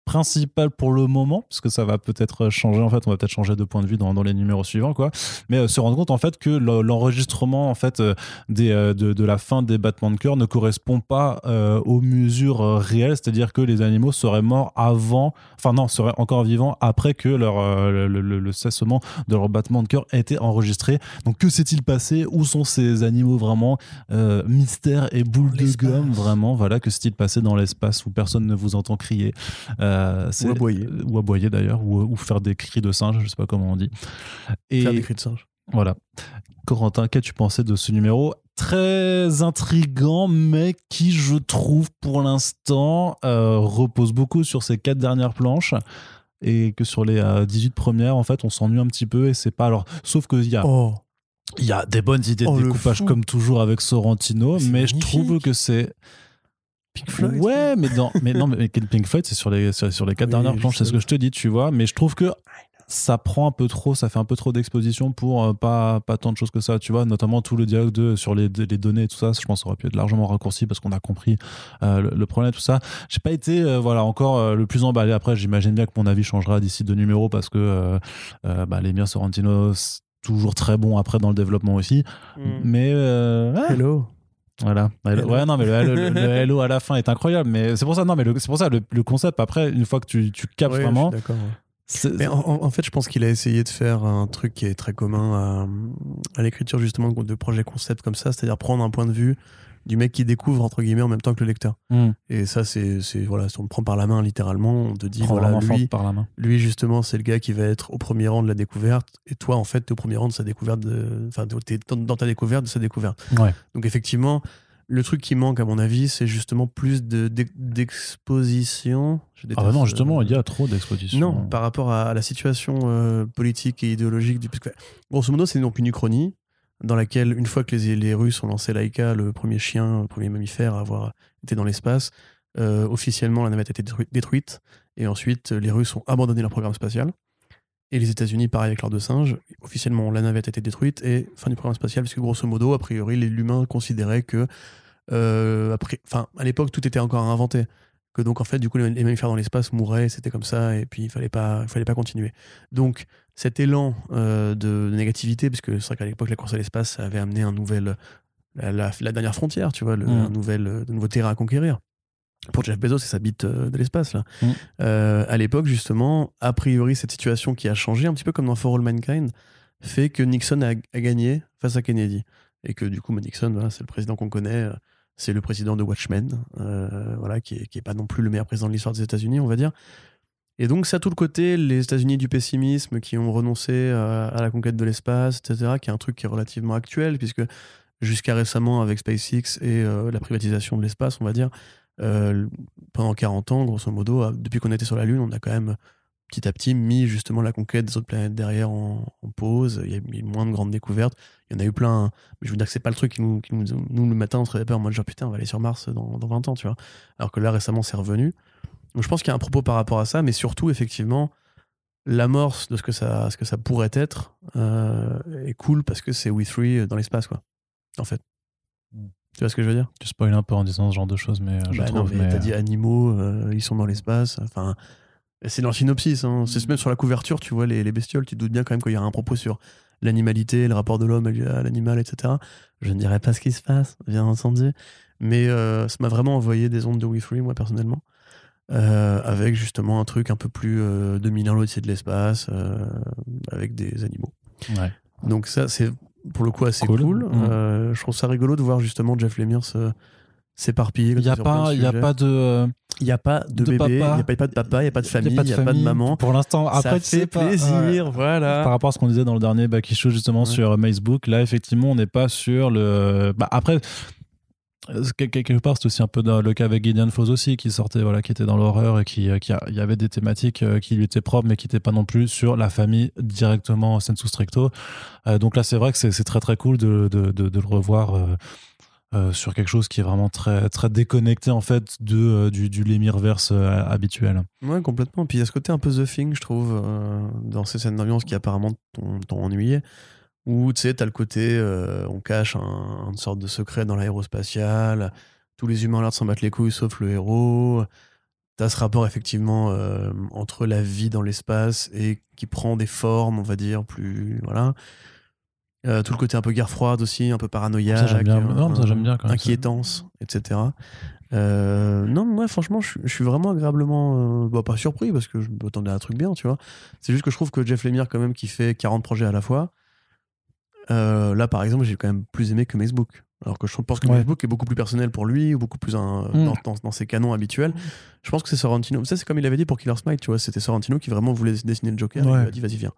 principal pour le moment, parce que ça va peut-être changer, en fait, on va peut-être changer de point de vue dans, dans les numéros suivants, quoi. Mais euh, se rendre compte, en fait, que l'enregistrement, en fait, euh, des, euh, de, de, la fin des battements de cœur ne correspond pas aux mesures réelles, c'est-à-dire que les animaux seraient morts avant, enfin non, seraient encore vivants après que leur, le, le, cessement de leur battement de cœur ait été enregistré. Donc, que s'est-il passé? Où sont ces animaux vraiment Mystère et boule de gomme, vraiment, voilà, que s'est-il passé dans l'espace où personne ne vous entend crier? Euh, ou aboyer. Ou aboyer d'ailleurs, ou, faire des cris de singe, je sais pas comment on dit. Et, faire des cris de singe. Voilà. Corentin, qu'as-tu pensé de ce numéro Très intrigant, mais qui, je trouve, pour l'instant, euh, repose beaucoup sur ces quatre dernières planches et que sur les 18 euh, premières, en fait, on s'ennuie un petit peu et c'est pas. Alors, sauf qu'il y a. Oh. Il y a des bonnes idées de oh, découpage comme toujours avec Sorrentino, mais je trouve que c'est Pink Floyd. Ouais, mais, dans, mais non, mais Pink Floyd, c'est sur les, sur, les quatre dernières planches, c'est ce que je te dis, tu vois. Mais je trouve que ça prend un peu trop, ça fait un peu trop d'exposition pour euh, pas, pas tant de choses que ça, tu vois, notamment tout le dialogue de, sur les, les données et tout ça, je pense que ça aurait pu être largement raccourci parce qu'on a compris euh, le, problème, tout ça. J'ai pas été, euh, voilà, encore le plus emballé. Après, j'imagine bien que mon avis changera d'ici deux numéros parce que bah, les miens Sorrentino, toujours très bon après dans le développement aussi. Mm. Mais. Hello. Voilà. Ouais, non, mais le, hello, (laughs) à la fin est incroyable. Mais c'est pour ça, non, mais c'est pour ça le, concept. Après, une fois que tu, tu capes vraiment. Mais en, fait, je pense qu'il a essayé de faire un truc qui est très commun à, l'écriture justement de projets concept comme ça, c'est-à-dire prendre un point de vue du mec qui découvre entre guillemets en même temps que le lecteur. Hmm. Et ça, c'est voilà, on le prend par la main littéralement, on te dit voilà, lui, par la main. lui justement, c'est le gars qui va être au premier rang de la découverte, et toi, en fait, t'es au premier rang de sa découverte, enfin, t'es dans ta découverte de sa découverte. Ouais. Donc effectivement, le truc qui manque, à mon avis, c'est justement plus d'exposition. ah bah non, justement, il y a trop d'exposition. Non, par rapport à, la situation euh, politique et idéologique du. Grosso modo, c'est donc une uchronie dans laquelle, une fois que les, Russes ont lancé Laika, le premier chien, le premier mammifère à avoir été dans l'espace, euh, officiellement la navette a été détruite, et ensuite les Russes ont abandonné leur programme spatial. Et les États-Unis, pareil avec leurs deux singes, officiellement la navette a été détruite, et fin du programme spatial, puisque grosso modo, a priori, l'humain considérait que, euh, à l'époque, tout était encore à inventer que donc en fait du coup les mammifères dans l'espace mouraient c'était comme ça et puis il fallait pas fallait pas continuer. Donc cet élan euh, de, négativité parce que c'est vrai qu'à l'époque la course à l'espace avait amené un nouvel la, dernière frontière tu vois le, mm. un nouvel de terrain à conquérir pour Jeff Bezos et sa bite euh, de l'espace là mm. euh, à l'époque justement a priori cette situation qui a changé un petit peu comme dans For All Mankind fait que Nixon a, gagné face à Kennedy et que du coup Nixon c'est le président qu'on connaît c'est le président de Watchmen, euh, voilà, qui est, pas non plus le meilleur président de l'histoire des États-Unis, on va dire. Et donc, ça tout le côté, les États-Unis du pessimisme qui ont renoncé à, la conquête de l'espace, etc., qui est un truc qui est relativement actuel, puisque jusqu'à récemment, avec SpaceX et euh, la privatisation de l'espace, on va dire, euh, pendant 40 ans, grosso modo, depuis qu'on était sur la Lune, on a quand même petit à petit mis justement la conquête des autres planètes derrière en, pause. Il y a eu moins de grandes découvertes. Il y en a eu plein. Mais je veux dire que c'est pas le truc qui nous, nous, le matin, on se en mode genre putain, on va aller sur Mars dans 20 ans, tu vois. Alors que là, récemment, c'est revenu. Donc je pense qu'il y a un propos par rapport à ça, mais surtout, effectivement, l'amorce de ce que ça, ce que ça pourrait être euh, est cool parce que c'est We3 dans l'espace, quoi. En fait. Mm. Tu vois ce que je veux dire? Tu spoil un peu en disant ce genre de choses, mais je bah trouve. mais, t'as dit animaux, euh, ils sont dans l'espace. Enfin, c'est dans le synopsis. Hein. C'est même sur la couverture, tu vois les, les, bestioles. Tu te doutes bien quand même qu'il y a un propos sur l'animalité, le rapport de l'homme à l'animal, etc. Je ne dirais pas ce qui se passe, bien entendu. Mais euh, ça m'a vraiment envoyé des ondes de We Free, moi, personnellement. Euh, avec justement un truc un peu plus euh, 2001 l'Odyssée de l'espace, euh, avec des animaux. Ouais. Donc ça, c'est pour le coup assez Cool. cool. Mm. Euh, je trouve ça rigolo de voir justement Jeff Lemire se- s'éparpiller. Il n'y a, pas- de il y a pas de. Il y a pas de, de bébé, il n'y papa. a pas, de papa, il n'y a pas de il y famille, il n'y a, pas de maman. Pour l'instant, après, ça fait pas, plaisir, voilà. Par rapport à ce qu'on disait dans le dernier Back Issue, justement, Ouais. sur Facebook, là, effectivement, on n'est pas sur le. Bah, après. Euh, quel- Quelque part, c'est aussi un peu le cas avec Gideon Falls aussi, qui sortait, voilà, qui était dans l'horreur et qui, euh, qui il y avait des thématiques euh, qui lui étaient propres, mais qui n'étaient pas non plus sur la famille directement sensu stricto. Euh, donc là, c'est vrai que c'est très très cool de, de, le revoir sur quelque chose qui est vraiment très très déconnecté en fait de du, du Lemire-verse euh, habituel. Ouais, complètement. Puis il y a ce côté un peu The Thing, je trouve, dans ces scènes d'ambiance qui apparemment t'ont ennuyé. Où tu sais, t'as le côté, euh, on cache un- une sorte de secret dans l'aérospatiale, tous les humains ont l'air de s'en battre les couilles sauf le héros. T'as ce rapport effectivement euh, entre la vie dans l'espace et qui prend des formes, on va dire, plus. Voilà. Euh, tout le côté un peu guerre froide aussi, un peu paranoïaque, Ça, bien. un- Non, ça, j'aime bien quand même. inquiétance, etc. Euh, non, moi, franchement, je, je suis vraiment agréablement, euh, bah, pas surpris parce que je m'attendais à un truc bien, tu vois. C'est juste que je trouve que Jeff Lemire, quand même, qui fait 40 projets à la fois, euh, là, par exemple, j'ai quand même plus aimé que Facebook. Alors que je pense que Ouais. Facebook est beaucoup plus personnel pour lui, ou beaucoup plus un- Mm. dans, dans- dans ses canons habituels. Je pense que c'est Sorrentino. Ça, c'est comme il avait dit pour Killer Smite, tu vois. C'était Sorrentino qui vraiment voulait dessiner le Joker. et Il a dit, vas-y, viens.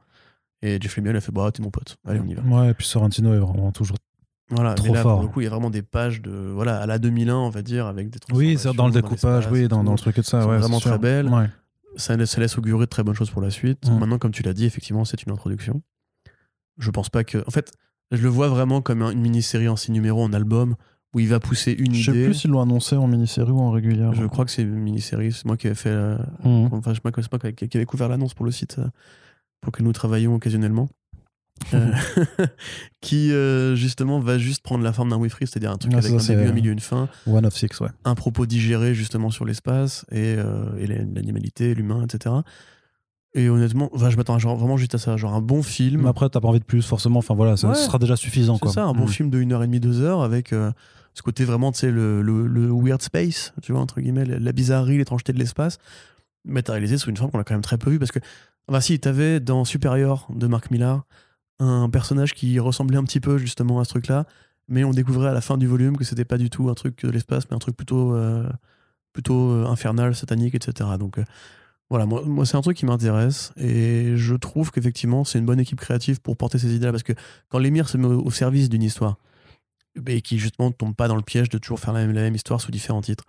Et Jeff Lemire, il a fait, bah, t'es mon pote. Allez, on y va. Ouais, et puis Sorrentino est vraiment toujours. Voilà, Trop mais là, fort. pour le coup, il y a vraiment des pages de, voilà, à la 2001, on va dire, avec des Oui, c'est dans le découpage, oui, dans, tout. dans le truc et de ça. Ouais, vraiment très. Ouais. ça, laisse, ça laisse augurer de très bonnes choses pour la suite. Mm. Maintenant, comme tu l'as dit, effectivement, c'est une introduction. Je pense pas que. En fait, je le vois vraiment comme un- une mini-série en six numéros, en album, où il va pousser une Je sais idée. plus s'ils l'ont annoncé en mini-série ou en régulière. Je crois que c'est une mini-série. C'est moi qui avais fait. euh, Mhm. Enfin, je sais pas, c'est moi qui qui avait couvert l'annonce pour le site euh, pour que nous travaillions occasionnellement. Euh, (laughs) qui euh, justement va juste prendre la forme d'un Wifree, c'est-à-dire un truc Ouais, avec ça, un début, un milieu, une fin, One of Six, ouais. un propos digéré justement sur l'espace et, euh, et la- l'animalité, l'humain, etc. Et honnêtement, enfin, je m'attends vraiment juste à ça, genre un bon film. Mais après, t'as pas envie de plus, forcément. Enfin voilà, ça, Ouais. ce sera déjà suffisant. C'est ça, un bon Mhm. film de 1h30, 2h avec euh, ce côté vraiment, tu sais, le, le, le weird space, tu vois, entre guillemets, la, bizarrerie, l'étrangeté de l'espace, matérialisé sous une forme qu'on a quand même très peu vue parce que, enfin, si, t'avais dans Superior de Mark Millar un personnage qui ressemblait un petit peu justement à ce truc-là, mais on découvrait à la fin du volume que c'était pas du tout un truc de l'espace, mais un truc plutôt, euh, plutôt euh, infernal, satanique, etc. Donc, euh, voilà, moi, moi c'est un truc qui m'intéresse et je trouve qu'effectivement c'est une bonne équipe créative pour porter ces idées-là parce que quand l'émir se met au service d'une histoire et qui justement ne tombe pas dans le piège de toujours faire la même, la même histoire sous différents titres,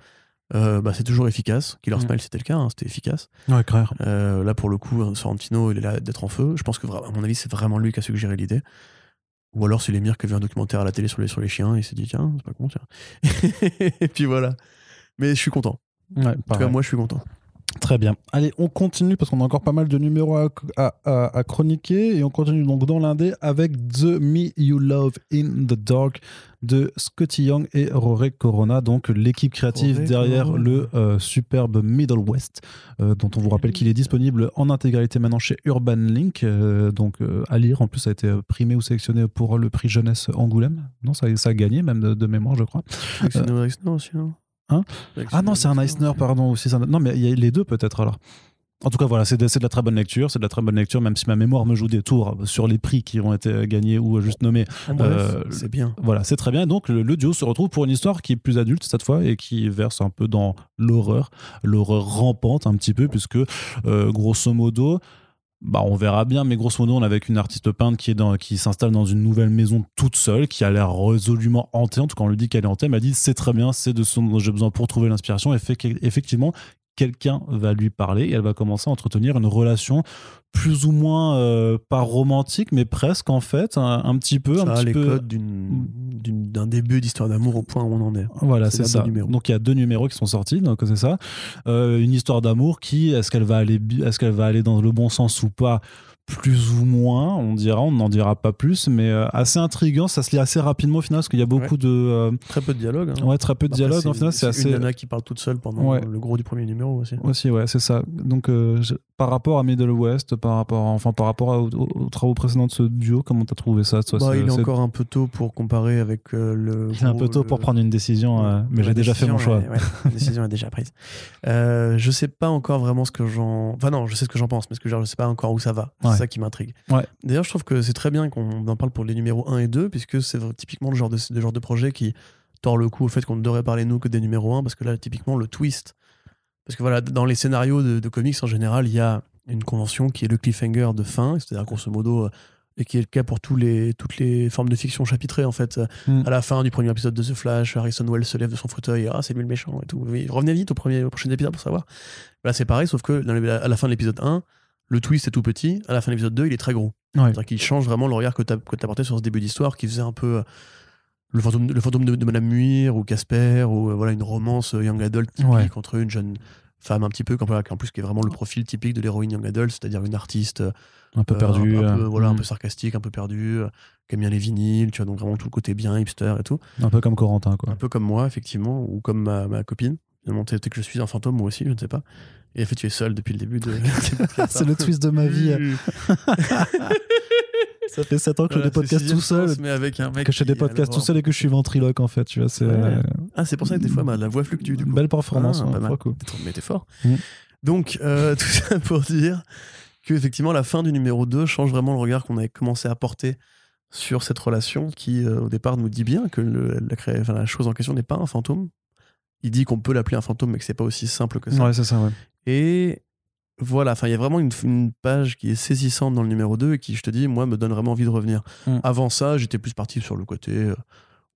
euh, bah, c'est toujours efficace. Killer Mm. Smile c'était le cas, hein, c'était efficace. Ouais. Euh, là pour le coup, Sorrentino il est là d'être en feu. Je pense que à mon avis c'est vraiment lui qui a suggéré l'idée. Ou alors c'est l'émir qui a vu un documentaire à la télé sur les, sur les chiens et il s'est dit tiens c'est pas con tiens. (laughs) et puis voilà. Mais je suis content. Ouais, En tout cas moi je suis content. Très bien. Allez, on continue parce qu'on a encore pas mal de numéros à, à- à- à chroniquer et on continue donc dans l'indé avec The Me You Love in the Dark de Scotty Young et Rory Corona, donc l'équipe créative derrière Corona. le euh, superbe Middle West, euh, dont on vous rappelle qu'il est disponible en intégralité maintenant chez Urban Link, euh, donc à lire. En plus, ça a été primé ou sélectionné pour le prix jeunesse Angoulême. Non, ça, ça a gagné même de, de mémoire, je crois. Avec Snow aussi, non Hein Ah non, c'est un Eisner, pardon, aussi. un- Non, mais il y a les deux peut-être alors. En tout cas, voilà, c'est de, la très bonne lecture. C'est de la très bonne lecture, même si ma mémoire me joue des tours sur les prix qui ont été gagnés ou juste nommés. Bref, Euh, c'est bien. Voilà, c'est très bien. Donc, le, le duo se retrouve pour une histoire qui est plus adulte cette fois et qui verse un peu dans l'horreur, l'horreur rampante un petit peu, puisque euh, grosso modo. Bah, on verra bien, mais grosso modo, on est avec une artiste peintre qui s'installe dans une nouvelle maison toute seule, qui a l'air résolument hantée. En tout cas, on lui dit qu'elle est hantée. Elle m'a dit c'est très bien, c'est de ce dont j'ai besoin pour trouver l'inspiration. Et fait qu'effectivement, quelqu'un va lui parler et elle va commencer à entretenir une relation plus ou moins euh, pas romantique, mais presque en fait, un, un petit peu, un Ça a petit les peu. codes d'un début d'histoire d'amour au point où on en est. Voilà, C'est ça. Donc il y a deux numéros qui sont sortis, donc c'est ça. Euh, une histoire d'amour qui, est-ce qu'elle va aller, est-ce qu'elle va aller dans le bon sens ou pas plus ou moins, on dira, on n'en dira pas plus, mais euh, assez intriguant, ça se lit assez rapidement au final, parce qu'il y a beaucoup Ouais. de... euh, Très peu de dialogue. hein. ouais, très peu de Après, dialogue, au final, c'est Une assez... nana qui parle toute seule pendant Ouais. le gros du premier numéro aussi. Aussi, ouais, c'est ça. Donc, euh, je- par rapport à Middle West, par rapport, à- enfin, par rapport à- aux, aux travaux précédents de ce duo, comment t'as trouvé ça toi, Bah, ce- il est encore un peu tôt pour comparer avec euh, le. C'est un peu tôt le- pour prendre une décision, mais j'ai déjà fait mon choix. est- la décision est déjà prise. Je sais pas encore vraiment ce que j'en. Enfin, non, je sais ce que j'en pense, mais ce que je sais pas encore où ça va. Ouais. Ouais. ça qui m'intrigue. Ouais. D'ailleurs, je trouve que c'est très bien qu'on en parle pour les numéros 1 et 2, puisque c'est typiquement le genre de, le genre de projet qui tord le coup au fait qu'on ne devrait parler nous que des numéros 1, parce que là, typiquement, le twist. Parce que voilà, dans les scénarios de, de comics en général, il y a une convention qui est le cliffhanger de fin, c'est-à-dire grosso modo, euh, et qui est le cas pour tous les, toutes les formes de fiction chapitrées en fait. Mm. À la fin du premier épisode de The Flash, Harrison Wells se lève de son fauteuil, ah c'est lui le méchant et tout. Revenez vite au, premier, au prochain épisode pour savoir. Là c'est pareil, sauf que dans à la fin de l'épisode 1, le twist est tout petit, à la fin de l'épisode 2, il est très gros. Ouais. C'est-à-dire qu'il change vraiment le regard que tu as, porté sur ce début d'histoire qui faisait un peu euh, le fantôme, le fantôme de, de Madame Muir ou Casper ou euh, voilà une romance euh, young adult typique Ouais. entre une jeune femme un petit peu, en plus qui est vraiment le profil typique de l'héroïne young adult, c'est-à-dire une artiste Un peu euh, perdu. un, peu, voilà, un mm. peu sarcastique, un peu perdu, euh, qui aime bien les vinyles, tu vois, donc vraiment tout le côté bien hipster et tout. un peu comme Corentin, quoi. Un peu comme moi, effectivement, ou comme ma, ma copine. Finalement, peut-être que je suis un fantôme, moi aussi, je ne sais pas. Et en fait, tu es seul depuis le début de. (laughs) (laughs) C'est le twist de ma vie. Ça fait 7 ans que je fais des podcasts tout seul. Mais avec un mec Que je fais des podcasts tout seul et que je suis ventriloque, en fait. Tu vois, c'est Ouais. euh, Ah, c'est pour ça que des fois, ma- la voix fluctue, du coup. belle performance. Ah, hein, pas mal. trop cool. Mais t'es fort. Mm. Donc, euh, (laughs) tout ça pour dire que effectivement, la fin du numéro 2 change vraiment le regard qu'on avait commencé à porter sur cette relation qui, euh, au départ, nous dit bien que le- la, cré- enfin, la chose en question n'est pas un fantôme. Il dit qu'on peut l'appeler un fantôme, mais que c'est pas aussi simple que ça. Ouais, c'est ça, ouais. Et voilà, enfin, il y a vraiment une, une page qui est saisissante dans le numéro 2 et qui, je te dis, moi, me donne vraiment envie de revenir. Mm. Avant ça, j'étais plus parti sur le côté, euh,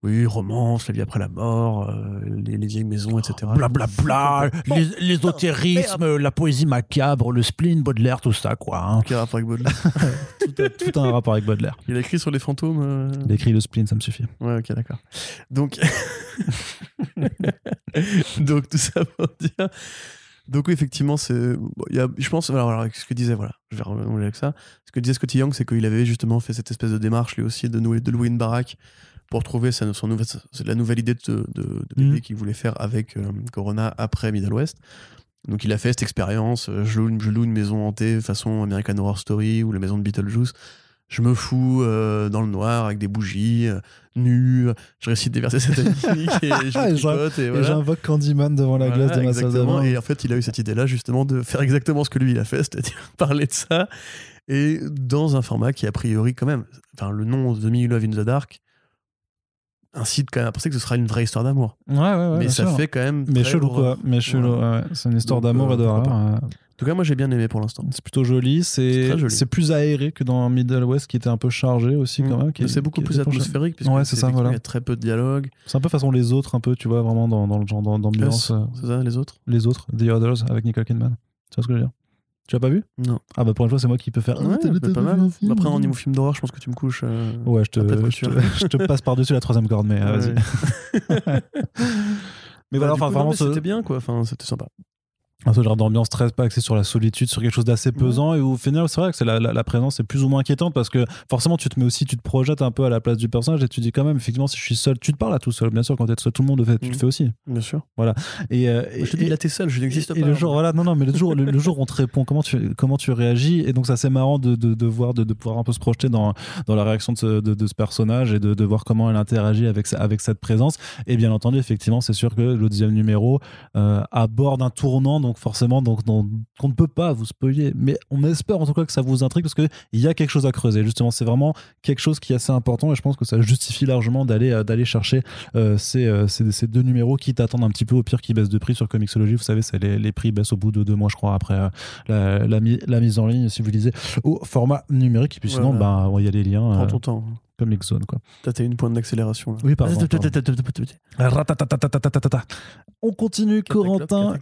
oui, romance, la vie après la mort, euh, les, les vieilles maisons, etc. Blablabla, Bon, les- l'ésotérisme, la poésie macabre, le spleen, Baudelaire, tout ça, quoi. hein. Quel rapport avec Baudelaire? (laughs) Tout, a, tout a un rapport avec Baudelaire. Il a écrit sur les fantômes euh, Il a écrit le spleen, ça me suffit. Ouais, ok, d'accord. Donc... (laughs) Donc, tout ça pour dire... Donc oui, effectivement, c'est, bon, il y a, je pense, voilà, ce que disait, voilà, je vais renouer avec ça. Ce que disait Scotty Young, c'est qu'il avait justement fait cette espèce de démarche, lui aussi, de, nouer, de louer une baraque pour trouver sa, son nouvelle, c'est la nouvelle idée de, de, de bébé Mhm. qu'il voulait faire avec euh, Corona après Middle West. Donc il a fait cette expérience, euh, je loue, une, je loue une maison hantée façon American Horror Story ou la maison de Beetlejuice. Je me fous euh, dans le noir avec des bougies, euh, nu, je récite des versets sataniques et (laughs) je voilà. j'invoque Candyman devant la Voilà, glace de ma salle de. Et en fait, il a eu cette idée-là, justement, de faire exactement ce que lui, il a fait, c'est-à-dire (laughs) parler de ça, et dans un format qui, a priori, quand même, enfin, le nom The Me You Love in the Dark incite quand même à penser que ce sera une vraie histoire d'amour. Ouais, ouais, ouais. Mais ça sûr. fait quand même. Mais très chelou, quoi. Mais chelou, Voilà. ouais. C'est une histoire d'amour euh, et d'horreur. En tout cas, moi, j'ai bien aimé pour l'instant. C'est plutôt joli. C'est plus aéré que dans Middle West qui était un peu chargé aussi, quand même. qui- Mais c'est beaucoup plus atmosphérique, puisque Ouais, c'est ça, voilà. Il y a très peu de dialogue. C'est un peu façon les autres, un peu, tu vois, vraiment dans, dans le genre d'am- d'ambiance. euh, C'est ça, les autres les autres, The Others, avec Nicole Kidman. Tu vois ce que je veux dire? Tu l'as pas vu? Non. Ah bah pour une fois, c'est moi qui peux faire. Ouais, Ah, pas mal. film Après, en niveau film d'horreur, je pense que tu me couches. euh, Ouais, je te, je te, couture. je te passe par-dessus la troisième corde, mais euh, Ouais. vas-y. (laughs) mais voilà, Bah, du enfin, vraiment, c'était bien, quoi. Enfin, c'était sympa. Un ce genre d'ambiance très pas axée sur la solitude, sur quelque chose d'assez pesant, et où au final, c'est vrai que c'est la, la, la présence est plus ou moins inquiétante parce que forcément, tu te mets aussi, tu te projettes un peu à la place du personnage et tu dis quand même, effectivement, si je suis seul, tu te parles à tout seul, bien sûr, quand tu es seul, tout le monde le fait, tu le fais aussi. Bien sûr. Et, euh, je te et- dis, là, t'es seul, je n'existe et pas. le jour, voilà, non, non, mais le jour, le, le jour où on te répond, comment tu, comment tu réagis, et donc c'est assez marrant de, de, de voir, de, de pouvoir un peu se projeter dans, dans la réaction de ce, de, de ce personnage et de, de voir comment elle interagit avec, avec cette présence. Et bien entendu, effectivement, c'est sûr que le deuxième numéro euh, aborde un tournant, donc forcément, donc, qu'on ne peut pas vous spoiler, mais on espère en tout cas que ça vous intrigue parce qu'il y a quelque chose à creuser. Justement, c'est vraiment quelque chose qui est assez important et je pense que ça justifie largement d'aller euh, d'aller chercher euh, ces, euh, ces, ces deux numéros qui t'attendent un petit peu au pire qui baissent de prix sur Comixology. Vous savez, c'est les, les prix baissent au bout de deux mois, je crois, après euh, la, la, mi- la mise en ligne, si vous lisez, au format numérique. Et puis sinon, Voilà. ben, il y a les liens Prends ton temps. Comme Exxon, quoi. T'as une pointe d'accélération. Là. Oui, pardon. On continue, Corentin.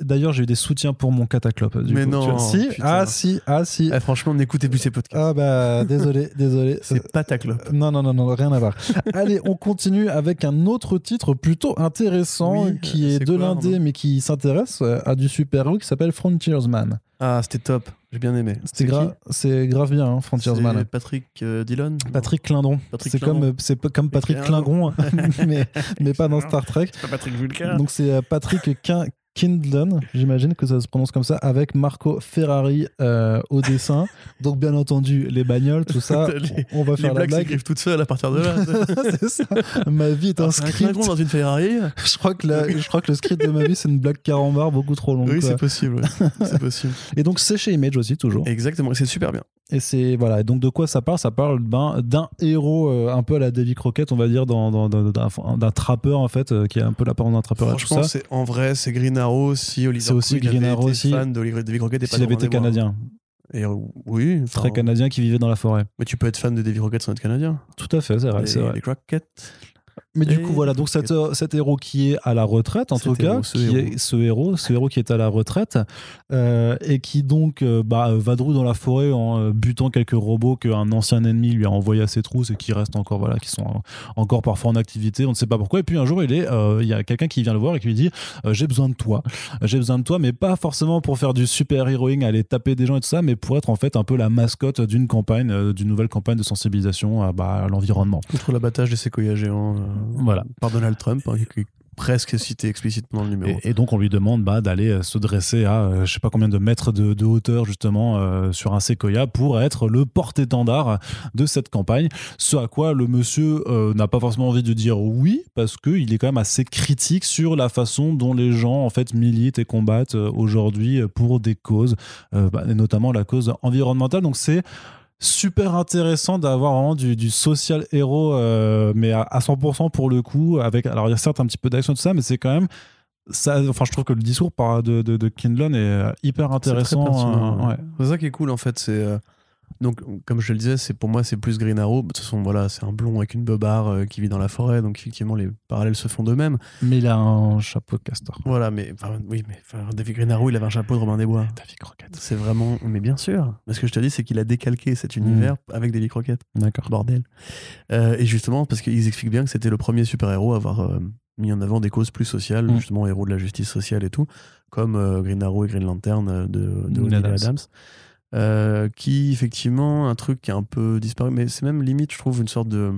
D'ailleurs, j'ai eu des soutiens pour mon cataclope. Mais non. Ah si, ah si. Eh, franchement, n'écoutez plus ces podcasts. Ah bah, (laughs) désolé, désolé. C'est pataclope. Euh, non, non, non, non, rien à voir. (laughs) Allez, on continue avec un autre titre plutôt intéressant qui euh, est, de l'indé mais qui s'intéresse euh, à du super-héros qui s'appelle Frontiersman. Ah, c'était top. J'ai bien aimé. C'était grave, c'est grave bien, hein, Frontiersman. Patrick euh, Dillon Patrick Clindon. C'est comme, Clindon. c'est pas comme Patrick Clindon. Klingon, (laughs) mais, (laughs) mais pas dans Star Trek. C'est pas Patrick Vulcain. Donc c'est euh, Patrick Quin- Kindlon, j'imagine que ça se prononce comme ça, avec Marco Ferrari euh, au dessin. (laughs) Donc, bien entendu, les bagnoles, tout ça, (laughs) Les- on va Les faire la blagues blague. s'écrivent toutes seules à partir de là. (laughs) c'est ça. Ma vie est un un script. clingon dans une Ferrari Je crois, que la- je crois que le script de ma vie, c'est une blague carambar beaucoup trop longue. Oui, c'est possible. ouais. c'est possible. Et donc, c'est chez Image aussi, toujours. Exactement, et c'est super bien. Et c'est voilà. Et donc de quoi ça parle? Ça parle ben, d'un héros euh, un peu à la Davy Crockett, on va dire, d'un, trappeur en fait, euh, qui a un peu l'apparence d'un trappeur Franchement, c'est en vrai, c'est Green Arrow si Oliver C'est aussi Queen avait été aussi. fan David Crockett et pas S'il avait été canadien, Et euh, oui, enfin, très canadien qui vivait dans la forêt. Mais tu peux être fan de David Crockett sans être canadien. Tout à fait, c'est vrai. les, c'est vrai. les Crockett. Mais du coup, voilà, donc cet, euh, cet héros qui est à la retraite, en tout cas, héros, ce qui héros. est ce héros, ce héros qui est à la retraite, euh, et qui donc euh, bah, vadrouille dans la forêt en butant quelques robots qu'un ancien ennemi lui a envoyé à ses trousses et qui restent encore, voilà, qui sont encore parfois en activité, on ne sait pas pourquoi. Et puis un jour, il est, euh, il y a quelqu'un qui vient le voir et qui lui dit euh, J'ai besoin de toi, j'ai besoin de toi, mais pas forcément pour faire du super heroing, aller taper des gens et tout ça, mais pour être en fait un peu la mascotte d'une campagne, d'une nouvelle campagne de sensibilisation à, bah, à l'environnement. Contre l'abattage des séquoias géants Voilà. par Donald Trump, hein, qui est presque cité explicitement dans le numéro. Et, et donc on lui demande bah, d'aller euh, se dresser à euh, je sais pas combien de mètres de, de hauteur justement euh, sur un séquoia pour être le porte-étendard de cette campagne. Ce à quoi le monsieur euh, n'a pas forcément envie de dire oui parce qu'il est quand même assez critique sur la façon dont les gens en fait militent et combattent aujourd'hui pour des causes, euh, bah, et notamment la cause environnementale. Donc c'est super intéressant d'avoir vraiment du, du social héros euh, mais à, à 100% pour le coup avec alors il y a certes un petit peu d'action tout ça mais c'est quand même ça enfin je trouve que le discours de, de, de Kindlon est euh, hyper intéressant ouais. ouais. C'est ça qui est cool en fait. C'est euh, donc comme je le disais, c'est pour moi c'est plus Green Arrow. De toute façon voilà, c'est un blond avec une bobard euh, qui vit dans la forêt, donc effectivement les parallèles se font d'eux-mêmes. mais il a un chapeau de castor Voilà, mais enfin, oui, mais enfin, David Green Arrow, il avait un chapeau de Robin des Bois. David Crockett C'est vraiment, mais bien sûr. Mais ce que je te dis, c'est qu'il a décalqué cet univers avec David Crockett. d'accord Bordel. Euh, et justement, parce qu'ils expliquent bien que c'était le premier super-héros à avoir euh, mis en avant des causes plus sociales, Mm. justement héros de la justice sociale et tout, comme Green Arrow et Green Lantern de, de. Adams. Euh, qui, effectivement, un truc qui a un peu disparu, mais c'est même limite, je trouve, une sorte de,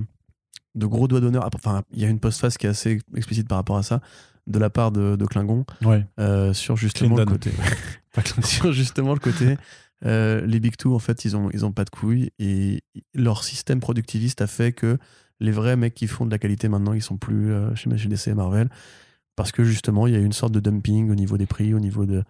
de gros doigt d'honneur. Enfin, il y a une postface qui est assez explicite par rapport à ça, de la part de, de Klingon, ouais euh, sur justement le côté. (laughs) sur justement le côté. euh, les Big Two, en fait, ils ont, ils ont pas de couilles et leur système productiviste a fait que les vrais mecs qui font de la qualité maintenant, ils sont plus euh, chez DC et Marvel parce que justement, il y a eu une sorte de dumping au niveau des prix, au niveau de.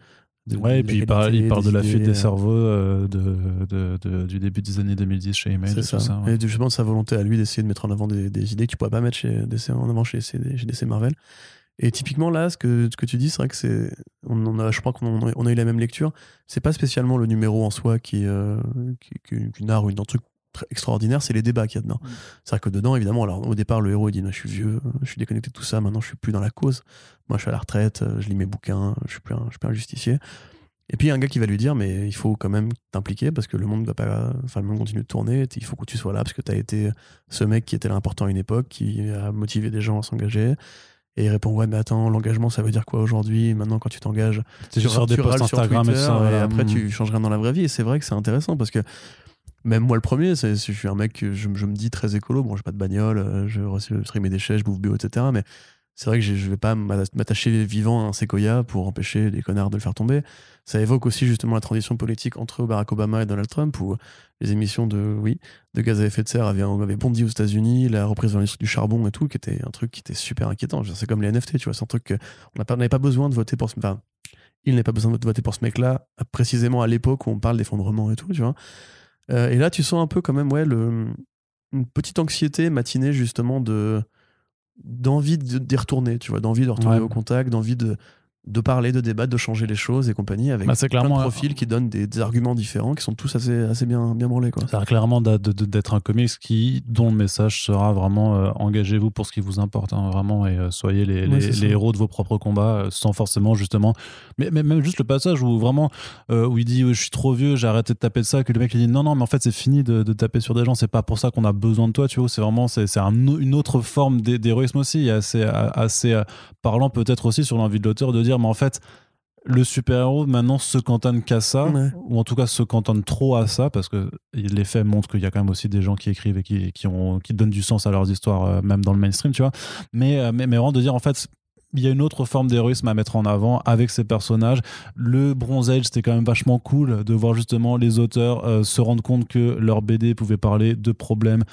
De- ouais de et puis il parle, qualité, il parle de la fuite des euh, cerveaux euh, de, de- de- du début des années 2010 chez Image C'est et ça. tout ça ouais. Et justement, sa volonté à lui d'essayer de mettre en avant des, des idées que tu pourrais pas mettre chez DC, en avant chez, chez chez DC Marvel. Et typiquement là, ce que, ce que tu dis, c'est vrai que c'est, on, on a, je crois qu'on a, on a eu la même lecture. C'est pas spécialement le numéro en soi qui, est, euh, qui, qui, qui narre une, un truc extraordinaire, c'est les débats qu'il y a dedans. C'est vrai que dedans, évidemment, alors au départ, le héros il dit, Non, je suis vieux, je suis déconnecté de tout ça, maintenant je suis plus dans la cause. Moi, je suis à la retraite, je lis mes bouquins, je suis plus un, je suis plus un justicier. Et puis il y a un gars qui va lui dire mais il faut quand même t'impliquer parce que le monde va pas enfin le monde continue de tourner, il faut que tu sois là parce que tu as été ce mec qui était là important à une époque qui a motivé des gens à s'engager. Et il répond ouais mais attends l'engagement ça veut dire quoi aujourd'hui? Maintenant quand tu t'engages juste sur des tu posts Instagram et Twitter, ça et après Mm. tu changes rien dans la vraie vie et c'est vrai que c'est intéressant parce que même moi le premier c'est- je suis un mec je, je me dis très écolo. Bon j'ai pas de bagnole euh, je, trie mes déchets je bouffe bio etc mais c'est vrai que je vais pas m'atta- m'attacher vivant à un séquoia pour empêcher les connards de le faire tomber. Ça évoque aussi justement la transition politique entre Barack Obama et Donald Trump où les émissions de oui de gaz à effet de serre avaient, bondi aux États-Unis la reprise de l'industrie du charbon et tout qui était un truc qui était super inquiétant. C'est comme les NFT tu vois c'est un truc que on n'a pas- on n'avait pas besoin de voter pour ce il n'avait pas besoin de voter pour ce mec-là, précisément à l'époque où on parle d'effondrement et tout, tu vois. Euh, et là, tu sens un peu quand même, ouais, le, une petite anxiété matinée, justement, de d'envie de- d'y retourner, tu vois, d'envie de retourner Ouais. au contact, d'envie de, de parler, de débattre, de changer les choses et compagnie, avec Bah, plein de profils qui donnent des, des arguments différents, qui sont tous assez, assez bien, bien branlés, quoi. Ça a l'air clairement d'être un comics qui, dont le message sera vraiment euh, engagez-vous pour ce qui vous importe, hein, vraiment, et euh, soyez les, héros de vos propres combats, euh, sans forcément justement. Mais, mais même juste le passage où vraiment, où il dit je suis trop vieux, j'ai arrêté de taper de ça, que le mec lui dit non, non, mais en fait c'est fini de, de taper sur des gens, c'est pas pour ça qu'on a besoin de toi, tu vois, c'est vraiment, c'est un une autre forme d'hé- d'héroïsme aussi, et assez, assez parlant peut-être aussi sur l'envie de l'auteur de dire, mais en fait, le super-héros maintenant se cantonne qu'à ça, Ouais. ou en tout cas se cantonne trop à ça, parce que les faits montrent qu'il y a quand même aussi des gens qui écrivent et qui, qui, ont, qui donnent du sens à leurs histoires, euh, même dans le mainstream, tu vois. Mais, euh, mais, mais vraiment de dire, en fait, il y a une autre forme d'héroïsme à mettre en avant avec ces personnages. Le Bronze Age, c'était quand même vachement cool de voir justement les auteurs euh, se rendre compte que leur BD pouvait parler de problèmes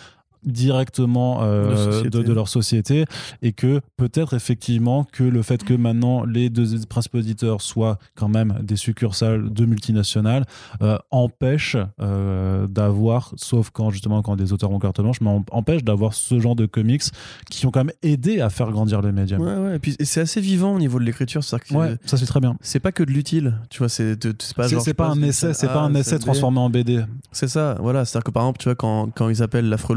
directement euh, De société. de, de leur société et que peut-être effectivement que le fait que maintenant les deux principaux éditeurs soient quand même des succursales de multinationales euh, empêche euh, d'avoir, sauf quand justement quand des auteurs ont carte blanche, mais em- empêche d'avoir ce genre de comics qui ont quand même aidé à faire grandir. Ouais, ouais. Et puis c'est assez vivant au niveau de l'écriture. C'est-à-dire que Ouais, ça c'est très bien. c'est pas que de l'utile. Tu vois, c'est c'est pas C'est genre, c'est pas un essai, c'est pas un à essai transformé en BD. C'est ça, voilà. C'est-à-dire que par exemple, tu vois, quand, quand ils appellent l'affreux